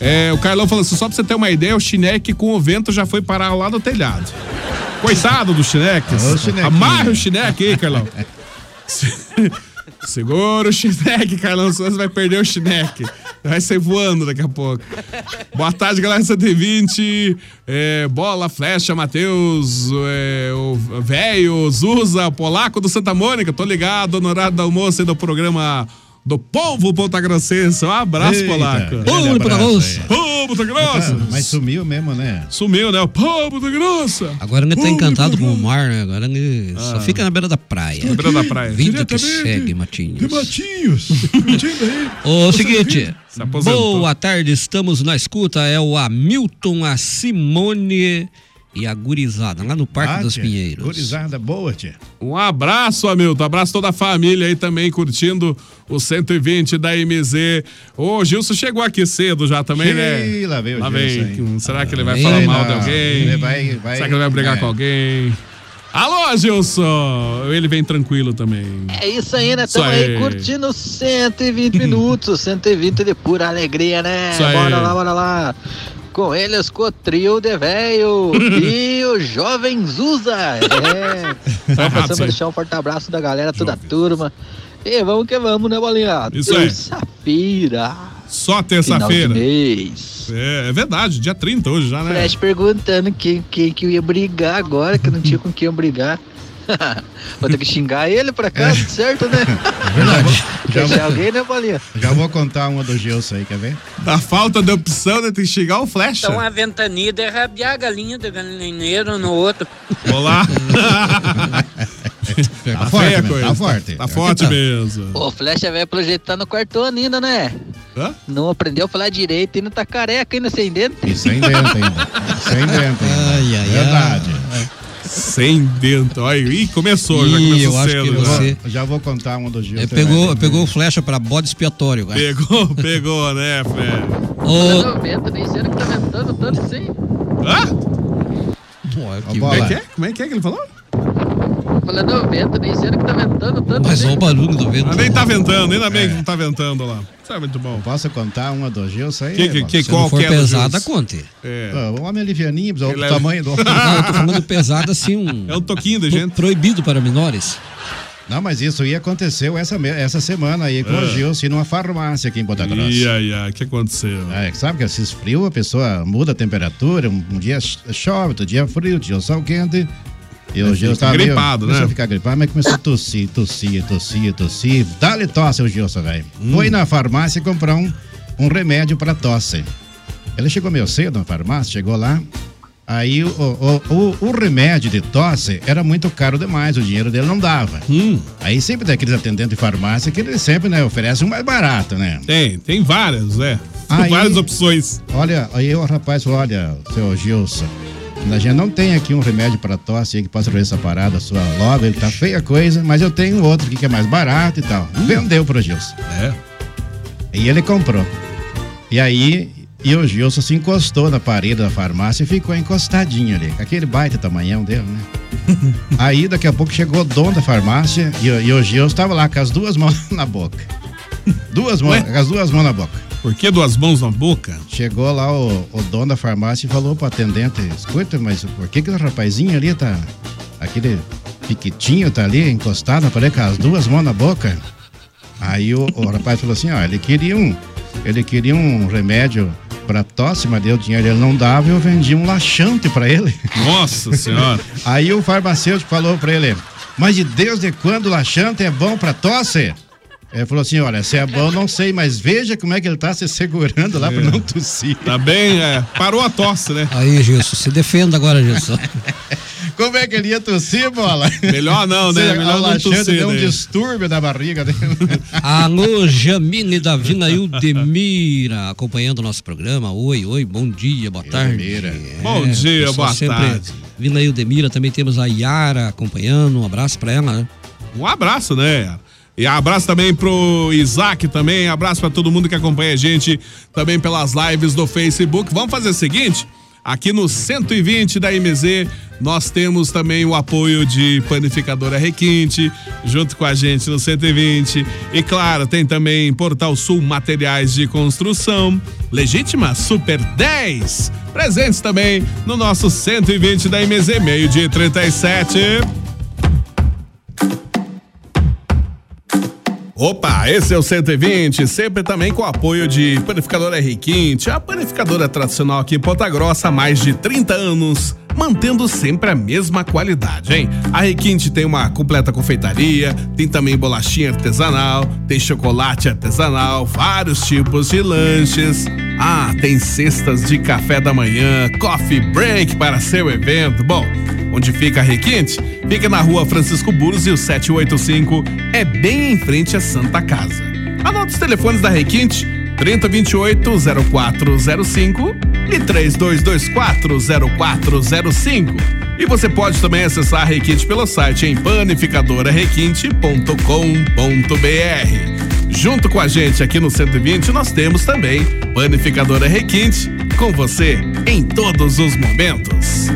É, o Carlão falou assim, só pra você ter uma ideia, o Chineque com o vento já foi parar lá no telhado. Coitado do Chineque. Amarra o Chineque aí, Carlão. Segura o Chineque, Carlão, senão você vai perder o Chineque. Vai sair voando daqui a pouco. Boa tarde, galera 120. É, bola, flecha, Matheus, é, o velho, Zuza, polaco do Santa Mônica. Tô ligado no horário do almoço aí do programa do Povo Ponta Grossense. Um abraço, Eita, polaco. Povo Ponta abraço Grossa. Povo Ponta Grossa. Ah, Mas sumiu mesmo, né? Sumiu, né? O Povo Ponta Grossa. Agora ele tá encantado com o mar, né? Agora ele só Ah. fica na beira da praia. Na beira da praia. Vida que segue, Matinhos. Matinhos. Curtindo aí. O seguinte, Se aposentou. boa tarde, estamos na escuta. É o Hamilton, a Simone e a Gurizada, lá no Parque Ah, dos tia, Pinheiros. Gurizada boa, tia. Um abraço, Hamilton. Abraço toda a família aí também curtindo o 120 da MZ. Ô, Gilson chegou aqui cedo já também, né? Ih, lá veio o Lá Gilson, vem. Será que ele vai Sei falar mal de não. alguém? Ele vai- vai- Será que ele vai brigar é. com alguém? Alô, Gilson! Ele vem tranquilo também. É isso aí, né? Estamos aí aí. curtindo 120 minutos, 120 de pura alegria, né? Isso aí. Bora lá, bora lá. Com eles, com o trio de velho e o Jovem Zuza. É. Tá Então, a aí. deixar um forte abraço da galera, toda a turma. E vamos que vamos, né, Bolinha? Isso aí. Terça-feira. Só terça-feira. É, é verdade, dia 30 hoje já, né? Flash perguntando quem, quem que ia brigar agora, que não tinha com quem eu brigar. Vou ter que xingar ele pra cá, certo, né? Verdade. Já vou, alguém, né, Bolinha? já vou contar uma do Gilson aí, quer ver? Da falta de opção, né? Tem que chegar o flecha. Então a ventania é rabiar a galinha do galinheiro no outro. Olá. Tá Tá forte, feia a coisa. Tá forte. Tá forte mesmo. Ô, Flecha vai projetar no quarto ano ainda, né? Hã? Não aprendeu a falar direito e não tá careca ainda sem dente. E sem dentro ainda. sem dentro ainda. Ai, ai, Verdade. Sem dentro. Olha, ih, começou, já Ih, começou eu acho cedo. que já. você- Já vou contar uma do. Ele também. pegou, pegou flecha pra bode expiatório. cara. Pegou, pegou, né, Fé? Ô, Não, vento, nem sei que tá ventando tanto assim. Hã? pô, que- Como é que é? Como é que é que ele falou? Falando, não, vento, nem sei que tá ventando tanto Mas olha assim. o barulho do vento. Ah, nem tá ventando, ainda bem que não tá ventando lá. É muito bom. Posso contar uma do Gilson aí? Que- que- que- Se qual não for que é pesada, conte. É. Ah, O homem alivianinho, o Ele é- tamanho do Não, eu tô falando pesada assim, um. É um toquinho de gente. Proibido para menores. Não, mas isso aí aconteceu essa, essa semana aí com Ah. o Gilson numa farmácia aqui em Ponta Grossa. Ih, ai, ai, o que aconteceu? É, sabe que esses frio, a pessoa muda a temperatura, um, um dia ch- chove, outro dia é frio, outro dia sol quente. E o Gilson tava meio- gripado, começou né? a ficar gripado, mas começou a tossir, tossir, tossir, tossir. Dá-lhe tosse o Gilson, velho. Hum. Foi na farmácia comprar um, um remédio pra tosse. Ele chegou meio cedo na farmácia, chegou lá. Aí o, o, o, o remédio de tosse era muito caro demais, o dinheiro dele não dava. Hum, Aí sempre tem aqueles atendentes de farmácia que eles sempre né, oferecem um mais barato, né? tem, tem várias, né? Aí- Várias opções. Olha, aí o rapaz falou, olha, seu Gilson, a gente não tem aqui um remédio para tosse que possa resolver essa parada sua logo, ele tá feia coisa, mas eu tenho outro aqui que é mais barato e tal. Vendeu pro Gilson. É. E ele comprou. E aí, e o Gilson se encostou na parede da farmácia e ficou encostadinho ali, aquele baita tamanhão dele, né? aí, daqui a pouco chegou o dono da farmácia e, o- e o Gilson estava lá com as duas mãos na boca. Duas mãos, com as duas mãos na boca. Por que duas mãos na boca? Chegou lá o, o dono da farmácia e falou pro atendente: Escuta, mas por que que o rapazinho ali tá. Aquele piquitinho tá ali encostado na parede com as duas mãos na boca? Aí o, o rapaz falou assim: Ó, ele queria um. Ele queria um remédio pra tosse, mas deu dinheiro, ele não dava e eu vendi um laxante pra ele. Nossa senhora. Aí o farmacêutico falou pra ele: Mas de Deus, de quando o laxante é bom pra tosse? Ele falou assim: Olha, se é bom, não sei, mas veja como é que ele tá se segurando lá pra não tossir. Tá bem, é. Parou a tosse, né? Aí, Gilson, se defenda agora, Gilson. Como é que ele ia tossir, bola? Melhor não, né? Você- Melhor não tossir, deu um né? distúrbio na barriga dele. Alô, Jamine da Vina Ildemira, acompanhando o nosso programa. Oi, oi, bom dia, boa tarde. É, Bom dia, boa sempre- tarde. Vina Ildemira, também temos a Yara acompanhando. Um abraço pra ela, né? Um abraço, né? E abraço também pro Isaac também, abraço pra todo mundo que acompanha a gente também pelas lives do Facebook. Vamos fazer o seguinte, aqui no 120 da MZ, nós temos também o apoio de Panificadora Requinte, junto com a gente no 120. E claro, tem também Portal Sul Materiais de Construção, Legítima Super 10, presentes também no nosso 120 da MZ, meio dia e 37. Opa, esse é o 120, sempre também com o apoio de Panificadora R15, a panificadora tradicional aqui em Ponta Grossa há mais de 30 anos, mantendo sempre a mesma qualidade, hein? A R15 tem uma completa confeitaria, tem também bolachinha artesanal, tem chocolate artesanal, vários tipos de lanches. Ah, tem cestas de café da manhã, coffee break para seu evento. Bom, Onde fica a Requinte? Fica na rua Francisco Burros e o 785 é bem em frente à Santa Casa. Anota os telefones da Requinte: 3028 0405 e 3224 0405. E você pode também acessar a Requinte pelo site em panificadorarequinte.com.br. Junto com a gente aqui no 120, nós temos também Panificadora Requinte, com você em todos os momentos.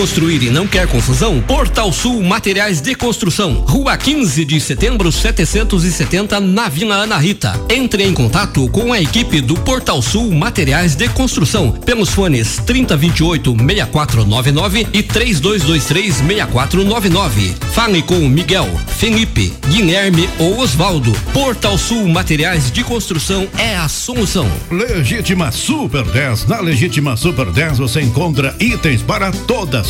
Construir e não quer confusão? Portal Sul Materiais de Construção, Rua 15 de Setembro 770, na Vila Ana Rita. Entre em contato com a equipe do Portal Sul Materiais de Construção pelos fones 3028 6499 e 3223 6499. Fale com Miguel, Felipe, Guilherme ou Osvaldo. Portal Sul Materiais de Construção é a solução. Legítima Super 10. Na Legítima Super 10 você encontra itens para toda a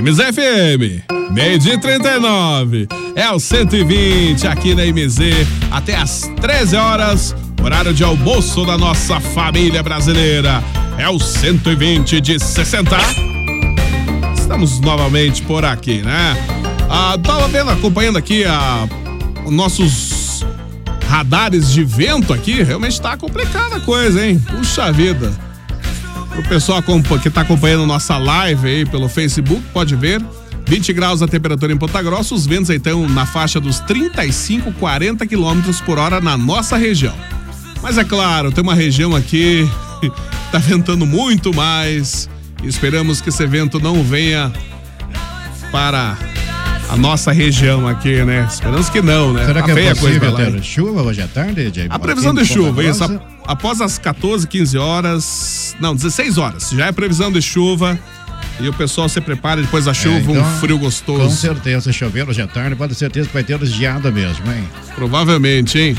MZFM, meio dia e 39. É o 120 aqui na MZ, até às 13 horas, horário de almoço da nossa família brasileira. É o 120 de 60. Estamos novamente por aqui, né? Ah, tava vendo, acompanhando aqui a, os nossos radares de vento aqui, realmente tá complicada a coisa, hein? Puxa vida. Pro pessoal que tá acompanhando nossa live aí pelo Facebook, pode ver. 20 graus a temperatura em Ponta Grossa, os ventos aí estão na faixa dos 35, 40 quilômetros por hora na nossa região. Mas é claro, tem uma região aqui que tá ventando muito mais. Esperamos que esse vento não venha para a nossa região aqui, né? Esperamos que não, né? Será Tá que é possível lá, ter chuva hoje à tarde, Jay? A previsão de chuva, isso. Após as 14, 15 horas. Não, 16 horas. Já é previsão de chuva. E o pessoal se prepara depois da chuva, um frio gostoso. É, então, Com certeza, chover hoje à tarde, pode ter certeza que vai ter geada mesmo, hein? Provavelmente, hein?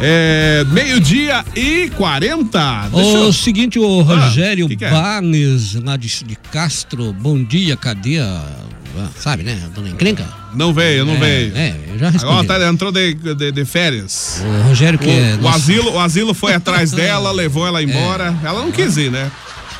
É. Meio-dia e 40. Deixa O eu- seguinte, o Ah, Rogério que que é? Barnes, lá de, de Castro, bom dia, cadê a- sabe, né? Dona Encrenca. Não veio, não É, veio. é, eu já respondi. Agora tá, entrou de, de, de férias. O Rogério que o, é o asilo, o asilo foi atrás dela, levou ela embora. Ela não quis ir, né?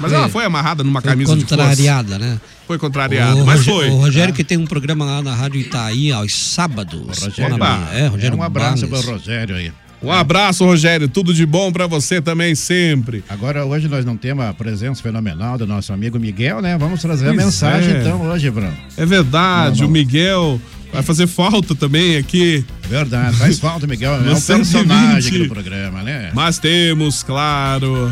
Mas É. ela foi amarrada numa Foi camisa de contrariada, né? Foi contrariada, O mas foi. O Rogério que tem um programa lá na Rádio Itaí aos sábados. Rogério, Lá na- é, Rogério um abraço Barnes. pro Rogério aí. Um abraço, Rogério. Tudo de bom pra você também, sempre. Agora, hoje nós não temos a presença fenomenal do nosso amigo Miguel, né? Vamos trazer a Pois mensagem é. então hoje, Bruno. É verdade, Não, não. o Miguel vai fazer falta também aqui. Verdade, faz falta, Miguel. É um personagem aqui 120. do programa, né? Mas temos, claro,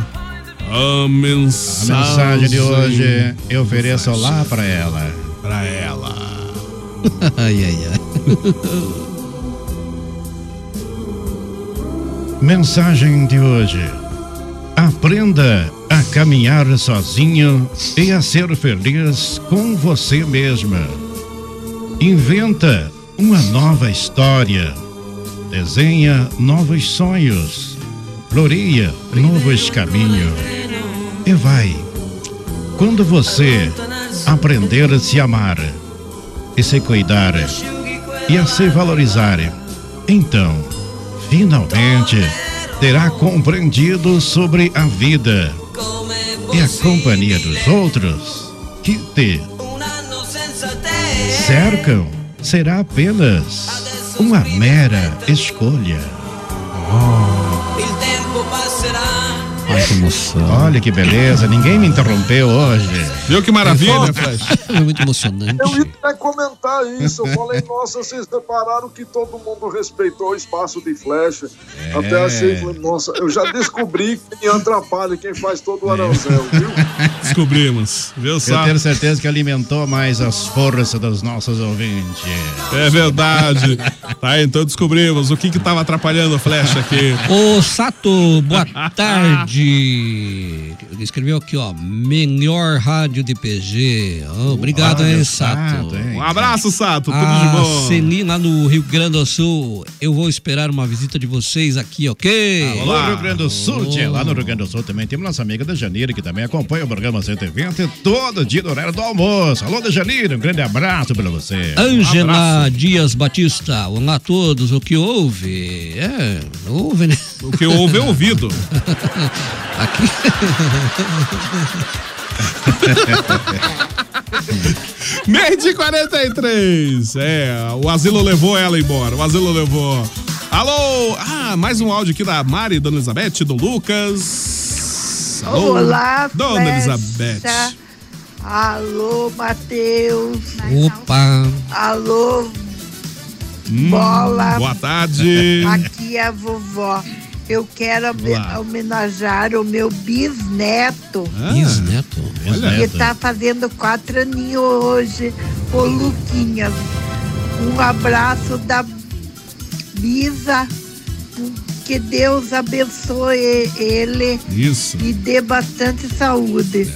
a A mensagem. mensagem de hoje eu ofereço lá pra ela. Pra ela. ai, ai, ai. Mensagem de hoje. Aprenda a caminhar sozinho e a ser feliz com você mesma. Inventa uma nova história. Desenha novos sonhos. Floria novos caminhos. E vai. Quando você aprender a se amar e se cuidar e a se valorizar, então finalmente terá compreendido sobre a vida e a companhia dos outros que te cercam será apenas uma mera escolha. Ai, que emoção. Olha que beleza, ninguém me interrompeu hoje. Viu que maravilha, Flash? É muito emocionante. Eu ia até comentar isso. Eu falei, nossa, vocês repararam que todo mundo respeitou o espaço de flecha. É. Até achei, falei, nossa, eu já descobri quem atrapalha, quem faz todo o aranzel, viu? Descobrimos, viu Eu só? tenho certeza que alimentou mais as forças dos nossos ouvintes. É verdade. tá, então descobrimos o que que tava atrapalhando o Flash aqui. Ô, Sato, boa tarde de ele escreveu aqui, ó, melhor rádio de PG. Ó, obrigado, Olha, hein, Sato, Sato. Um abraço, Sato. Tudo de A bom. Ceni lá no Rio Grande do Sul. Eu vou esperar uma visita de vocês aqui, ok? Alô, Rio Grande do Sul, tia. Lá no Rio Grande do Sul também temos nossa amiga da Janeiro, que também acompanha o programa 120 todo dia no horário do almoço. Alô, da Janeiro, um grande abraço pra você. Ângela Dias Batista, olá a todos. O que houve? É, houve, né? O que houve é ouvido. Aqui. Meio de 43. É, o asilo levou ela embora. O asilo levou. Alô? Ah, mais um áudio aqui da Mari, Dona Elizabeth, do Lucas. Alô? Olá, Dona. Elizabeth. Alô, Matheus. Opa. Alô, Hum, Bola. Boa tarde. Aqui é a vovó. Eu quero Olá. homenagear o meu bisneto. Ah, Bisneto. Que tá fazendo quatro aninhos hoje, o Luquinhas. Um abraço da Bisa. Que Deus abençoe ele Isso. e dê bastante saúde.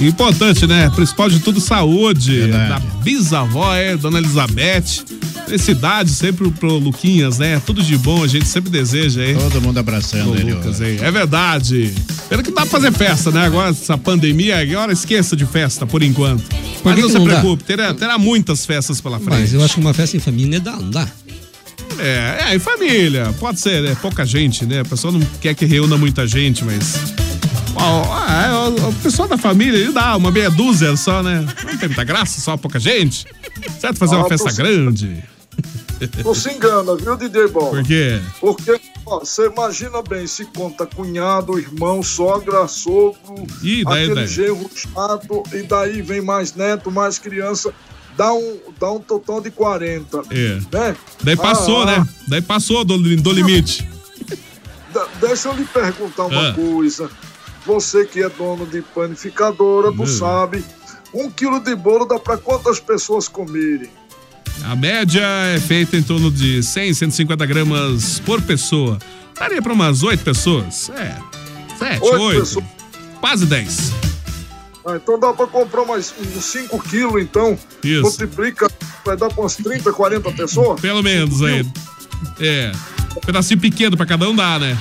É. Importante, né? Principal de tudo, saúde. Da bisavó, é, Dona Elizabeth. Felicidade sempre pro Luquinhas, né? Tudo de bom, a gente sempre deseja aí. Todo mundo abraçando ele Lucas. É verdade. Pena que não dá pra fazer festa, né? Agora, essa pandemia, agora esqueça de festa, por enquanto. Mas que não se não preocupe, terá, terá muitas festas pela frente. Mas eu acho que uma festa em família dá, não dá? É, é, em família. Pode ser, né? Pouca gente, né? A pessoa não quer que reúna muita gente, mas. Ó, ah, é, o, o pessoal da família, ele dá uma meia dúzia só, né? Não tem muita graça, só pouca gente. Certo? Fazer uma festa grande. Não se engana, viu, DJ Bola? Por quê? Porque ó, você imagina bem, se conta cunhado, irmão, sogra, sogro, Ih, daí, aquele daí. genro chato, e daí vem mais neto, mais criança, dá um, dá um total de 40. É. Né? Daí passou, Ah, né? Daí passou do, do limite. Deixa eu lhe perguntar uma Ah. coisa. Você que é dono de panificadora, tu Hum. sabe, um quilo de bolo dá pra quantas pessoas comerem? A média é feita em torno de 100, 150 gramas por pessoa. Daria pra umas 8 pessoas. É. 7, Oito 8. pessoas. Quase 10. Ah, então dá pra comprar mais uns 5 quilos, então. Isso. Multiplica, vai dar pra umas 30, 40 pessoas? Pelo menos aí. É. Um pedacinho pequeno pra cada um dá, né?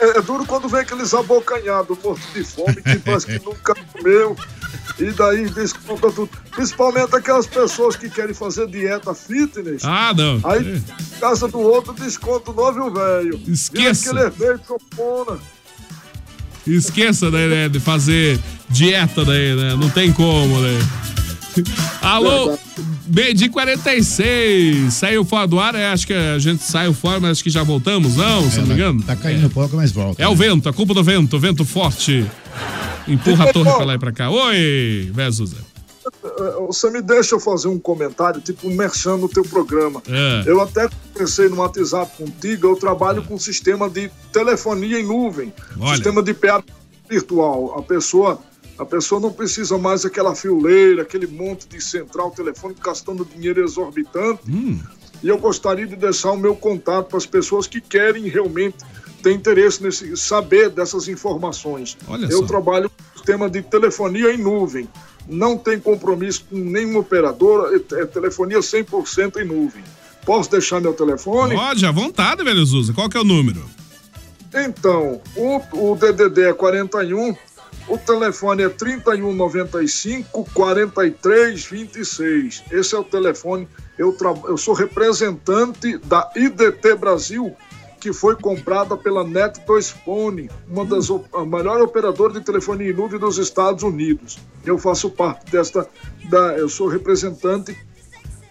É, é duro quando vem aqueles abocanhados mortos de fome que parece que nunca comeu. E daí desconta tudo. Principalmente aquelas pessoas que querem fazer dieta fitness. Ah, não. Aí, casa do outro, desconto novo, o velho. Esqueça. Vira Aquele efeito sanfona. Esqueça, né, né, de fazer dieta daí, né? Não tem como, né? Alô, BD 46. Saiu fora do ar, é, acho que a gente saiu fora, mas acho que já voltamos, não? Se não me engano. Tá caindo um pouco, mas volta. É o vento, a culpa do vento, vento forte. Empurra a torre pra lá e pra cá. Oi, Vesusa. Eh, Você me deixa eu fazer um comentário, tipo um merchan no teu programa. É. Eu até pensei no WhatsApp contigo, eu trabalho com um sistema de telefonia em nuvem, Olha. sistema de PA virtual. A pessoa, a pessoa não precisa mais daquela fileira, aquele monte de central telefônico gastando dinheiro exorbitante. Hum. E eu gostaria de deixar o meu contato para as pessoas que querem realmente ter interesse nesse saber dessas informações. Olha eu só. trabalho com sistema de telefonia em nuvem. Não tem compromisso com nenhuma operadora, é é telefonia 100% em nuvem. Posso deixar meu telefone? Pode, à vontade, velho Zuza. Qual que é o número? Então, o, o DDD é 41, o telefone é 3195 4326. Esse é o telefone. Eu, tra... eu sou representante da IDT Brasil, que foi comprada pela Net 2 Phone, uma das op- a maior operadora de telefonia em nuvem dos Estados Unidos. Eu faço parte desta, da, eu sou representante,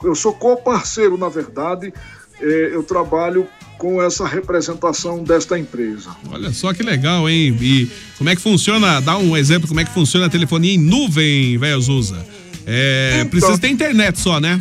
eu sou co-parceiro, na verdade, eh, eu trabalho com essa representação desta empresa. Olha só que legal, hein? E como é que funciona? Dá um exemplo como é que funciona a telefonia em nuvem, velho Zuza. É, Então- precisa ter internet só, né?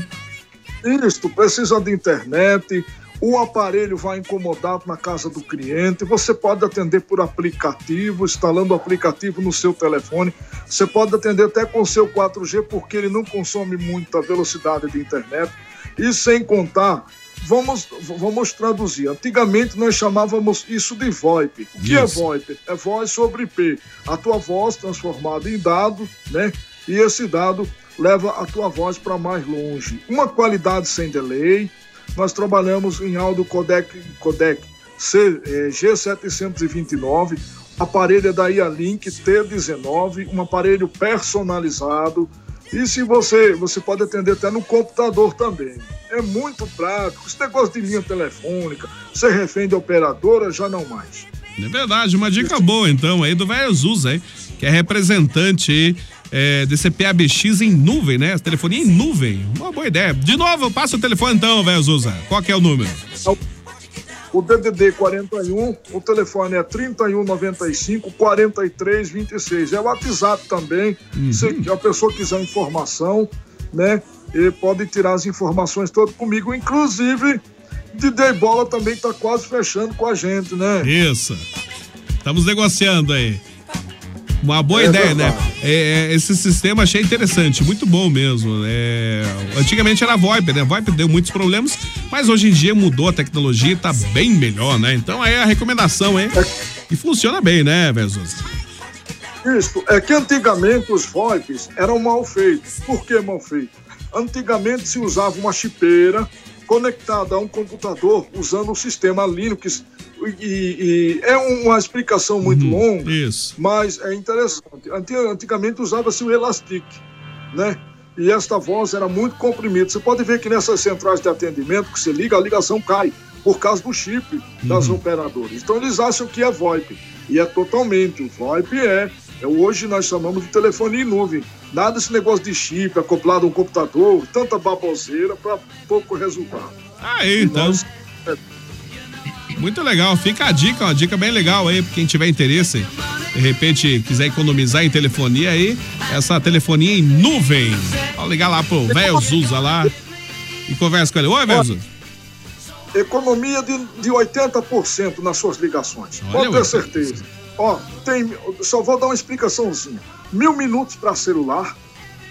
Isso, precisa de internet, o aparelho vai incomodado na casa do cliente, você pode atender por aplicativo, instalando o aplicativo no seu telefone, você pode atender até com o seu 4G, porque ele não consome muita velocidade de internet, e sem contar, vamos, vamos traduzir, antigamente nós chamávamos isso de VoIP. O que é Isso. VoIP? É voz sobre IP, a tua voz transformada em dado, né? E esse dado leva a tua voz para mais longe. Uma qualidade sem delay. Nós trabalhamos em áudio codec, codec C, eh, G729, aparelho é da Ialink T19, um aparelho personalizado. E se você, você pode atender até no computador também. É muito prático. Esse negócio de linha telefônica, você refém de operadora, já não mais. É verdade, uma dica boa então aí do velho Zuza, aí, que é representante aí, é, desse PABX em nuvem, né? Telefonia em nuvem. Uma boa ideia. De novo, passa o telefone então, velho Zuza. Qual que é o número? O DDD 41, o telefone é 3195 4326. É o WhatsApp também. Se a pessoa quiser informação, né? E pode tirar as informações todas comigo. Inclusive, DJ Bola também está quase fechando com a gente, né? Isso. Estamos negociando aí. Uma boa É ideia, né? É, é, esse sistema achei interessante, muito bom mesmo. É, antigamente era VoIP, né? VoIP deu muitos problemas, mas hoje em dia mudou a tecnologia e tá bem melhor, né? Então aí a recomendação, hein? E funciona bem, né, Vezos? Isso, é que antigamente os VoIPs eram mal feitos. Por que mal feitos? Antigamente se usava uma chipeira conectada a um computador usando o sistema Linux. E, e é uma explicação muito longa, isso. mas é interessante. Anti- Antigamente usava-se o Elastic, né? E esta voz era muito comprimida. Você pode ver que nessas centrais de atendimento que você liga, a ligação cai por causa do chip das operadoras. Então eles acham que é VoIP. E é totalmente. O VoIP é hoje nós chamamos de telefonia em nuvem. Nada desse negócio de chip acoplado a um computador, tanta baboseira para pouco resultado. Aí, então. Muito legal, fica a dica, uma dica bem legal aí, pra quem tiver interesse, de repente quiser economizar em telefonia aí, essa telefonia em nuvem. Pode ligar lá pro velho Zuza lá e conversa com ele. Oi, velho Zuza. Economia de, de 80% nas suas ligações. Olha, Pode ter 80%. certeza. Ó, tem, só vou dar uma explicaçãozinha. Mil minutos para celular,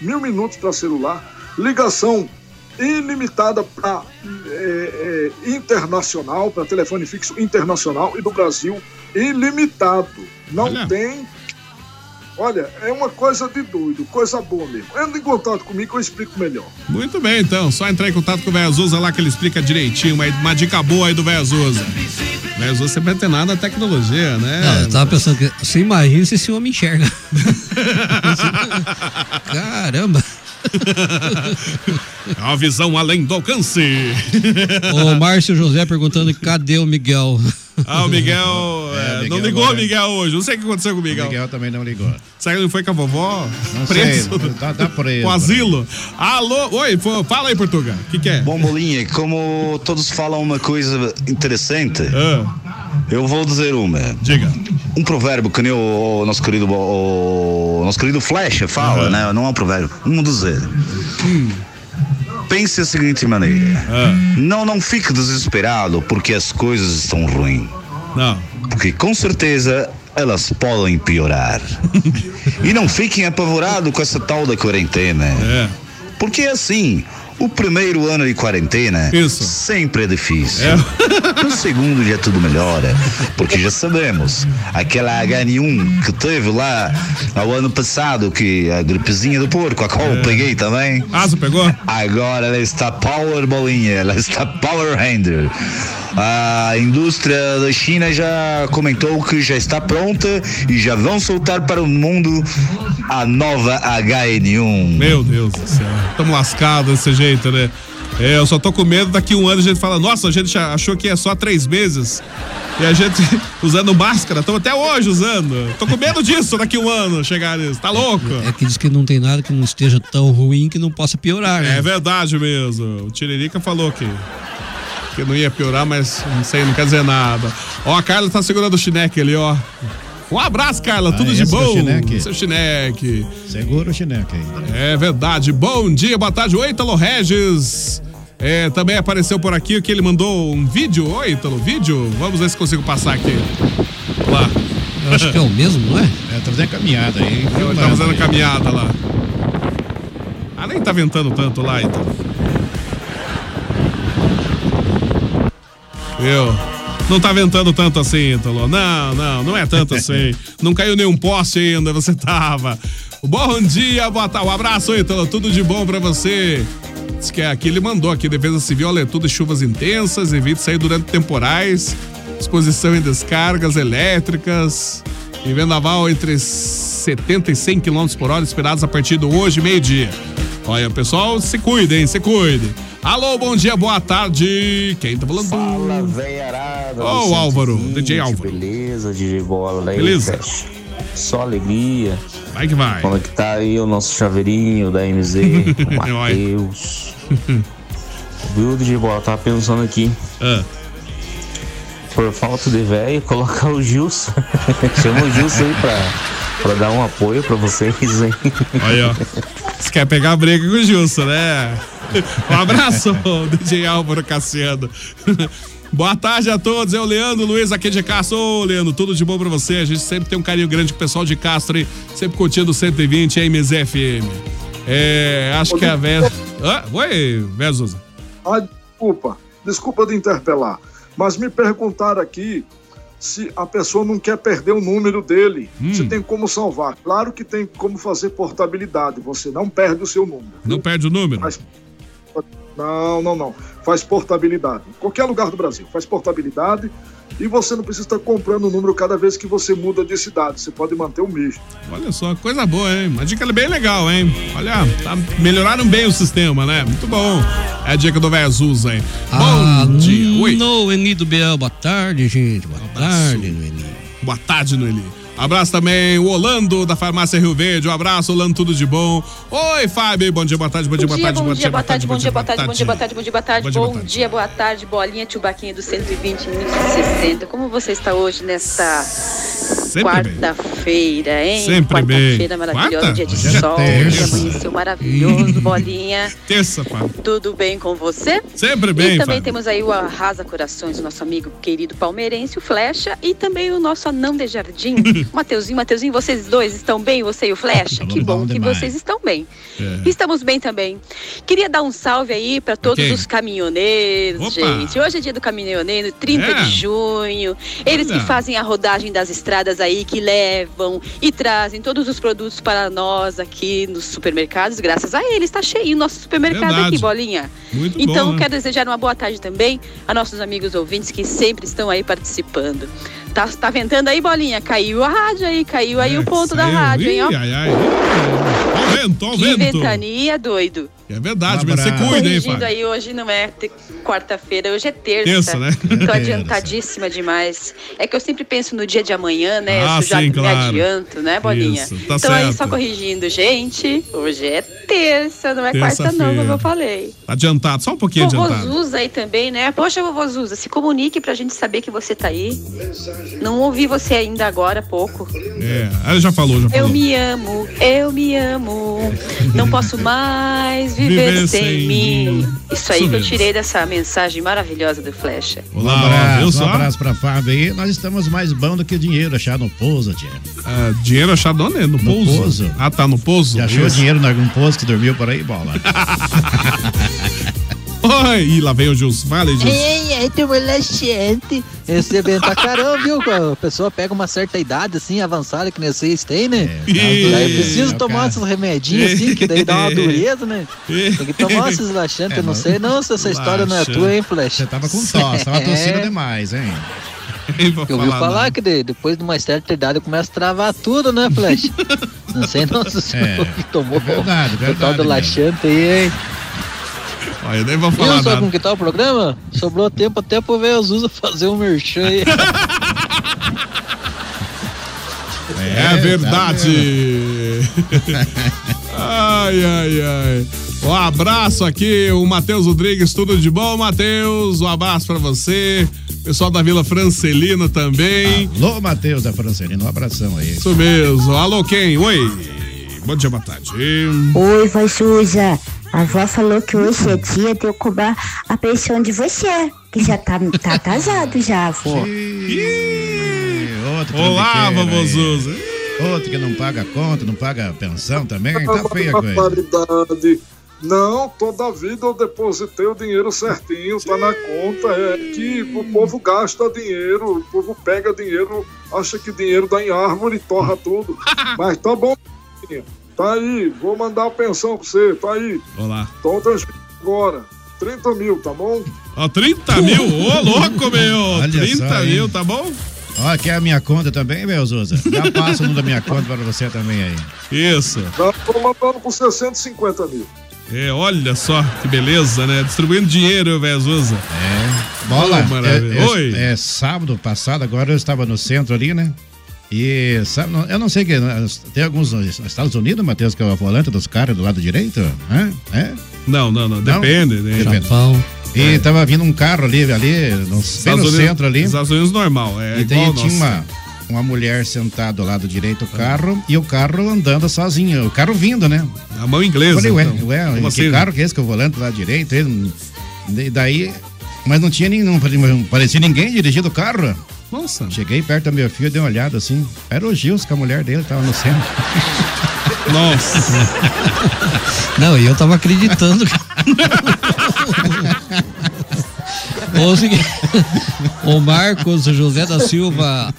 mil minutos para celular, ligação ilimitada para internacional, para telefone fixo internacional e do Brasil, ilimitado. Não tem. Olha, é uma coisa de doido, coisa boa mesmo. Entra em contato comigo que eu explico melhor. Muito bem, então, só entrar em contato com o velho Zuza lá que ele explica direitinho, uma, uma dica boa aí do Zuza. Mas você vai ter nada a tecnologia, né? Não, eu tava pensando que. Você imagina se esse homem enxerga. Caramba! É uma visão além do alcance. O Márcio José perguntando cadê o Miguel? Ah, o Miguel, é, Miguel não ligou agora- o Miguel hoje. Não sei o que aconteceu com o O Miguel. Miguel também não ligou. Será que ele foi com a vovó? Não preso? sei, tá, tá preso. Com asilo? Alô? Oi, fala aí, Portuga. O que, que é? Bom, Bolinha, como todos falam uma coisa interessante, eu vou dizer uma. Diga. Um provérbio que nem o, o nosso querido o, nosso querido Flecha fala, né? Não é um provérbio, um dizer. Pense da seguinte maneira. Não, não fique desesperado porque as coisas estão ruins. Não. Porque com certeza elas podem piorar. e não fiquem apavorados com essa tal da quarentena. É. Porque assim, o primeiro ano de quarentena sempre é difícil. No segundo já tudo melhora. Porque já sabemos, aquela H1 que teve lá ao ano passado, que a gripezinha do porco, a qual eu peguei também. Ah, você pegou? Agora ela está power bolinha, ela está power hander. A indústria da China já comentou que já está pronta e já vão soltar para o mundo a nova HN1. Meu Deus do céu. Estamos lascados desse jeito, né? É, eu só tô com medo daqui um ano a gente fala, nossa, a gente achou que é só três meses. E a gente usando máscara, estamos até hoje usando. Tô com medo disso daqui um ano chegar nisso. Tá louco? É que diz que não tem nada que não esteja tão ruim que não possa piorar, né? É verdade mesmo. O Tiririca falou que, que não ia piorar, mas não sei, não quer dizer nada. Ó, a Carla tá segurando o chineque ali, ó. Um abraço, Carla, tudo Ah, de esse é o bom. chineque? Seu chineque. Segura o chineque aí. É verdade. Bom dia, boa tarde. Oi, Ítalo Regis. É, também apareceu por aqui que ele mandou um vídeo. Oi, Ítalo, vídeo. Vamos ver se consigo passar aqui. Lá. Eu acho que é o mesmo, não é? É, tá fazendo caminhada aí. Ele tá filmando fazendo aí. caminhada lá. Ah, nem tá ventando tanto lá, então. Viu? Não tá ventando tanto assim, Ítalo. Não, não, não é tanto assim. Não caiu nenhum poste ainda, você tava. Bom dia, boa tarde. Um abraço, Ítalo. Tudo de bom pra você. Diz que aqui ele mandou aqui, Defesa Civil alertou de chuvas intensas, evite sair durante temporais, exposição em descargas elétricas e vendaval entre 70 e 100 km por hora esperados a partir do hoje, meio-dia. Olha, pessoal, se cuide, hein? Se cuide. Alô, bom dia, boa tarde. Quem tá falando? Fala, velharada. Ô, do Álvaro, 120, DJ Álvaro. Beleza, DJ Bola. aí, Beleza. Fecha. Só alegria. Vai que vai. Como é que tá aí o nosso chaveirinho da MZ. Matheus. Viu, DJ Bola? Tava pensando aqui. Ah. Por falta de velho, colocar o Gilson. Chama o Gilson aí pra, pra dar um apoio pra vocês, hein? Aí, ó. Você quer pegar a briga com o Gilson, né? Um abraço, DJ Álvaro Cassiano. Boa tarde a todos, é o Leandro Luiz aqui de Castro. Ô, Leandro, tudo de bom pra você. A gente sempre tem um carinho grande com o pessoal de Castro aí, sempre curtindo o 120 e MZFM. É, acho que é a Vera. Ah, oi, Vera. Ah, desculpa, desculpa de interpelar, mas me perguntaram aqui se a pessoa não quer perder o número dele, se tem como salvar. Claro que tem como fazer portabilidade, você não perde o seu número. Não perde o número? Mas- não, não, não. Faz portabilidade. Em qualquer lugar do Brasil, faz portabilidade e você não precisa estar comprando o número cada vez que você muda de cidade. Você pode manter o mesmo. Olha só, coisa boa, hein? Uma dica bem legal, hein? Olha, tá- melhoraram bem o sistema, né? Muito bom. É a dica do Verzuza, hein? Ah, Bom dia. Oi. Noeli do Biel, boa tarde, gente. Boa tarde, Noeli. Boa tarde, Noeli. Abraço também o Orlando da Farmácia Rio Verde. Um abraço, Orlando, tudo de bom. Oi, Fábio. Bom dia, boa tarde, bom dia, boa tarde, bom dia, boa tarde, bom dia, boa tarde, bom dia, boa tarde, bom dia, boa tarde, Bom dia, boa tarde. bolinha, tchubaquinha do 120 minutos e 60. Como você está hoje nesta quarta-feira, hein? Sempre bem. Quarta-feira maravilhosa, Quarta? dia de Hoje é sol, dia amanheceu maravilhoso, bolinha. Terça, Fábio. Tudo bem com você? Sempre E bem, também Fábio. temos aí o Arrasa Corações, o nosso amigo querido palmeirense, o Flecha, e também o nosso anão de jardim, Mateuzinho. Mateuzinho, vocês dois estão bem, você e o Flecha? Que bom que demais. vocês estão bem. É. Estamos bem também. Queria dar um salve aí para todos Ok. os caminhoneiros, Opa. gente. Hoje é dia do caminhoneiro, 30 É. de junho. Eles Olha. que fazem a rodagem das estradas aí que levam e trazem todos os produtos para nós aqui nos supermercados. Graças a eles, está cheio o nosso supermercado Verdade. aqui, bolinha. Muito então, bom, né? quero desejar uma boa tarde também a nossos amigos ouvintes que sempre estão aí participando. Tá, tá ventando aí, bolinha? Caiu a rádio aí, caiu aí o ponto da É, rádio, hein? Ó. Ih, ai, ai. Ó o vento, ó o Que vento. ventania, doido. É verdade, Um mas você cuida, hein, Corrigindo Fábio? aí, hoje não é quarta-feira, hoje é terça. Terça, né? Tô Terça. adiantadíssima demais. É que eu sempre penso no dia de amanhã, né? Ah, eu já sim, me claro. adianto, né, Bolinha? Isso, tá então aí, certo. só corrigindo, gente, hoje é terça, não é quarta não, como eu falei. Adiantado, só um pouquinho Vovô adiantado. Zuza aí também, né? Poxa, vovô Zuza, se comunique pra gente saber que você tá aí. Não ouvi você ainda agora há pouco. É, ela já falou, já Eu falou. me amo, eu me amo. Não posso mais viver, Viver sem, sem mim. mim. Isso aí Isso que eu tirei dessa mensagem maravilhosa do Flecha. Um Olá, ó, abraço, um abraço pra Fábio aí. Nós estamos mais bom do que dinheiro achado no pouso, tia. Ah, dinheiro achado onde? No, pouso? pouso. Ah, tá no pouso? Já achou Isso. dinheiro em algum poço que dormiu por aí, bola? Oi, Ih, lá vem o Gilson. Fala aí, Gilson. Ei, ei, tu relaxante. Esse bem pra caramba, viu? A pessoa pega uma certa idade, assim, avançada, que nem vocês têm, né? Ih, daí precisa é o tomar cara. esses remedinhos, assim, que daí dá uma dureza, né? Tem que tomar esses laxantes. É, eu não sei não se essa história não é tua, hein, Flash? Você tava com tosse, tava tossindo É. demais, hein? Eu ouvi falar que de- depois de uma certa idade começa a travar tudo, né, Flash? não sei não se você É, tomou verdade, o tal verdade do laxante aí, hein? Olha, nem vou Viu falar só nada. como que tá o programa? Sobrou tempo até pro os usos fazer um merchan aí. É, verdade. ai, ai, ai. Um abraço aqui, o Matheus Rodrigues, tudo de bom, Matheus? Um abraço pra você. Pessoal da Vila Francelina também. Alô, Matheus da Francelina, um abração aí. Isso mesmo. Alô, quem? Oi. Bom dia, boa tarde. Oi, voz suja. A avó falou que hoje é dia de eu cobrar a pensão de você, que já tá, tá atrasado já, avó. Outro Olá, trambiqueiro vovô aí. Zuza. Outro que não paga conta, não paga pensão também, tá feia a coisa. Não, toda a vida eu depositei o dinheiro certinho, tá na conta. É que o povo gasta dinheiro, o povo pega dinheiro, acha que dinheiro dá em árvore e torra tudo. Mas tá bom. Tá aí, vou mandar a pensão pra você, tá aí. Olá. Tô transferindo agora. 30 mil, tá bom? Ó, 30 mil? Ô, louco, meu! Olha 30 só, hein? mil, tá bom? Ó, quer a minha conta também, meu Zuza? Já passa o número da minha conta para você também aí. Isso. Já tô mandando por 650 mil. É, olha só que beleza, né? Distribuindo dinheiro, velho Zuza. É. Bola, Oh, maravilha. é, é- Oi. é sábado passado, agora eu estava no centro ali, né? E sabe, não- eu não sei que tem alguns nos Estados Unidos, Matheus, que é o volante dos caras do lado direito, né? É? Não, não, não. Depende, né? Depende. Japão. E tava vindo um carro ali, ali, no, bem no centro ali. Estados Unidos normal, é e igual daí ao tinha uma, uma mulher sentada do lado direito do carro e o carro andando sozinho, o carro vindo, né? A mão inglesa. Falei, ué, então. ué, Como que assim? carro que é esse que eu do lado direito? E daí, mas não tinha nenhum, não parecia ninguém dirigindo o carro. Nossa. Cheguei perto do meu filho, dei uma olhada assim. Era o Gilson, que a mulher dele tava no centro. Nossa. Não, e eu tava acreditando. o Marcos José da Silva,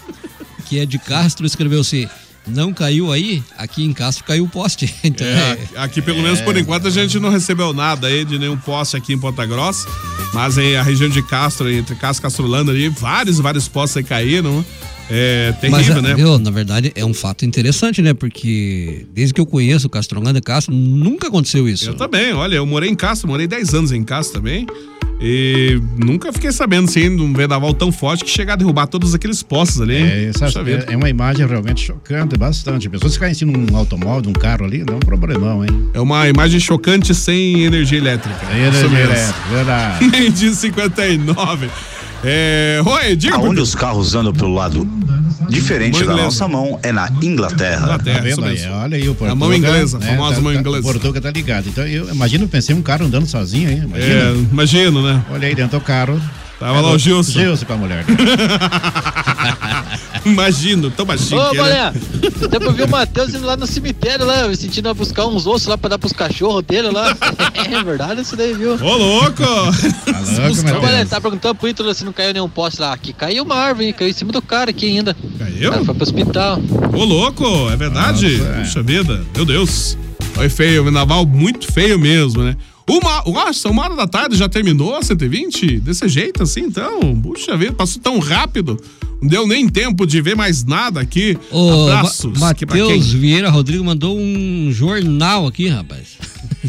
que é de Castro, escreveu assim: não caiu aí? Aqui em Castro caiu o poste. Então, É, é, aqui- pelo menos por enquanto, a gente não recebeu nada aí de nenhum poste aqui em Ponta Grossa. Mas em a região de Castro, entre Castro e Castrolando ali, vários, vários postes aí caíram. É terrível, Mas, né? viu, na verdade, é um fato interessante, né? Porque desde que eu conheço Castrolanda e Castro, nunca aconteceu isso. Eu também, olha, eu morei em Castro, morei 10 anos em Castro também. E nunca fiquei sabendo, assim, de um vendaval tão forte que chegar a derrubar todos aqueles postes ali. É, essa- é, é uma imagem realmente chocante, bastante. Pessoas que caem em cima de um automóvel, de um carro ali, não é um problemão, hein? É uma imagem chocante sem energia elétrica. Sem energia elétrica, verdade. Meio-dia e 59. É, Oi, diga Aonde os carros andam pelo lado diferente Mão da inglesa. nossa mão é na Inglaterra. Tá vendo aí? Olha aí o Portuga. A mão inglesa, a né? famosa Tá- mão tá- inglesa. O Portuga tá ligado. Então, eu imagino, pensei um cara andando sozinho, hein? Imagina. É, imagino, né? Olhei dentro do carro, Tava lá o Gilson. Gilson com a mulher. Imagino, tão baixinho Ô, que é, né? Até pra ver o Matheus indo lá no cemitério lá, sentindo a buscar uns ossos lá pra dar pros cachorros dele lá. É verdade isso daí, viu? Ô, louco! Ô, Mané, tá perguntando pro Ítalo se não caiu nenhum poste lá. Aqui caiu uma árvore, hein? caiu em cima do cara aqui ainda. Caiu? O cara foi pro hospital. Ô, louco, é verdade? Nossa, é. Puxa vida, meu Deus. Foi feio, vendaval muito feio mesmo, né? Uma, nossa, uma hora da tarde já terminou a 120? Desse jeito assim, então? Puxa vida, passou tão rápido. Não deu nem tempo de ver mais nada aqui. O Abraços. Ma Matheus? Vieira Rodrigo mandou um jornal aqui, rapaz.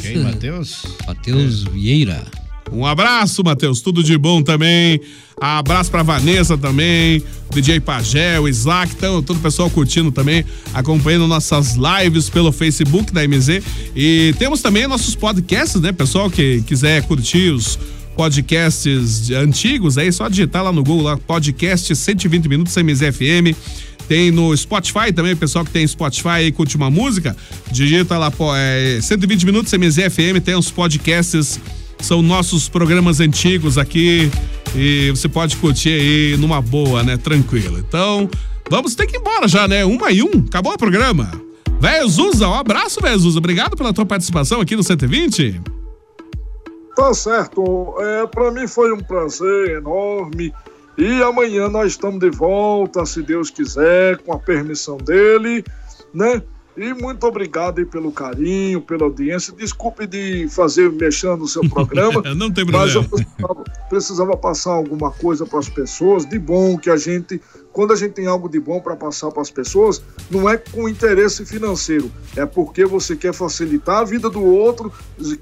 Quem, Matheus? Matheus Vieira. Um abraço, Matheus. Tudo de bom também. Abraço pra Vanessa também, DJ Pagé, o Isaac, então, todo o pessoal curtindo também, acompanhando nossas lives pelo Facebook da MZ. E temos também nossos podcasts, né, pessoal que quiser curtir os podcasts antigos, aí é só digitar lá no Google lá, podcast 120 minutos MZFM. Tem no Spotify também, pessoal que tem Spotify e curte uma música, digita lá, é, 120 minutos MZFM, tem os podcasts, são nossos programas antigos aqui e você pode curtir aí numa boa, né? Tranquilo. Então, vamos ter que ir embora já, né? Uma e um, acabou o programa. Velho Zuza, um abraço, velho Zuza. Obrigado pela tua participação aqui no 120. Tá certo. É, para mim foi um prazer enorme. E amanhã nós estamos de volta, se Deus quiser, com a permissão dele, né? E muito obrigado aí pelo carinho, pela audiência. Desculpe de fazer mexendo no seu programa. Não tem Mas eu problema. precisava, precisava passar alguma coisa para as pessoas de bom que a gente, quando a gente tem algo de bom para passar para as pessoas, não é com interesse financeiro, é porque você quer facilitar a vida do outro,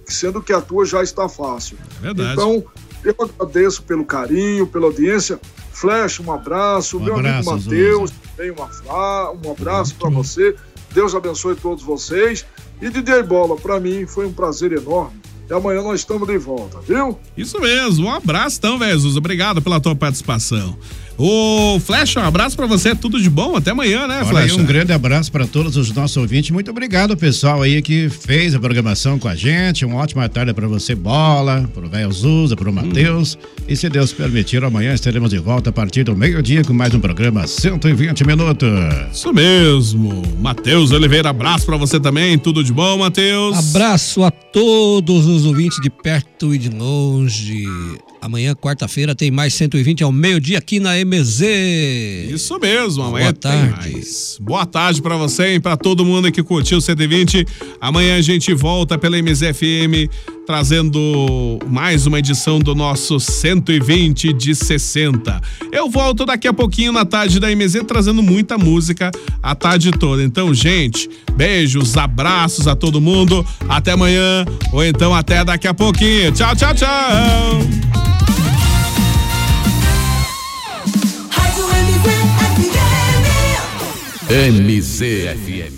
sendo que a tua já está fácil. É verdade. Então, eu agradeço pelo carinho, pela audiência. Flash, um abraço. Um Meu abraço, amigo Matheus, também um abraço para você. Deus abençoe todos vocês. E DJ Bola, para mim foi um prazer enorme. E amanhã nós estamos de volta, viu? Isso mesmo, um abraço então, Zuza. Obrigado pela tua participação. Ô, Flecha, um abraço pra você, tudo de bom. Até amanhã, né, Olha aí, Flecha? um grande abraço para todos os nossos ouvintes. Muito obrigado, pessoal aí que fez a programação com a gente. Uma ótima tarde para você, Bola, pro velho Zuza, pro Matheus. E se Deus permitir, amanhã estaremos de volta a partir do meio-dia com mais um programa 120 minutos. Isso mesmo. Matheus Oliveira, abraço pra você também. Tudo de bom, Matheus? Abraço a todos os ouvintes de perto e de longe. Amanhã, quarta-feira, tem mais 120 ao meio-dia aqui na MZ. Isso mesmo, amanhã Boa tarde. mais. Boa tarde pra você e pra todo mundo que curtiu o 120. Amanhã a gente volta pela MZFM trazendo mais uma edição do nosso 120 de 60. Eu volto daqui a pouquinho na tarde da MZ trazendo muita música a tarde toda. Então, gente, beijos, abraços a todo mundo. Até amanhã ou então até daqui a pouquinho. Tchau, tchau, tchau. MZFM. MZFM.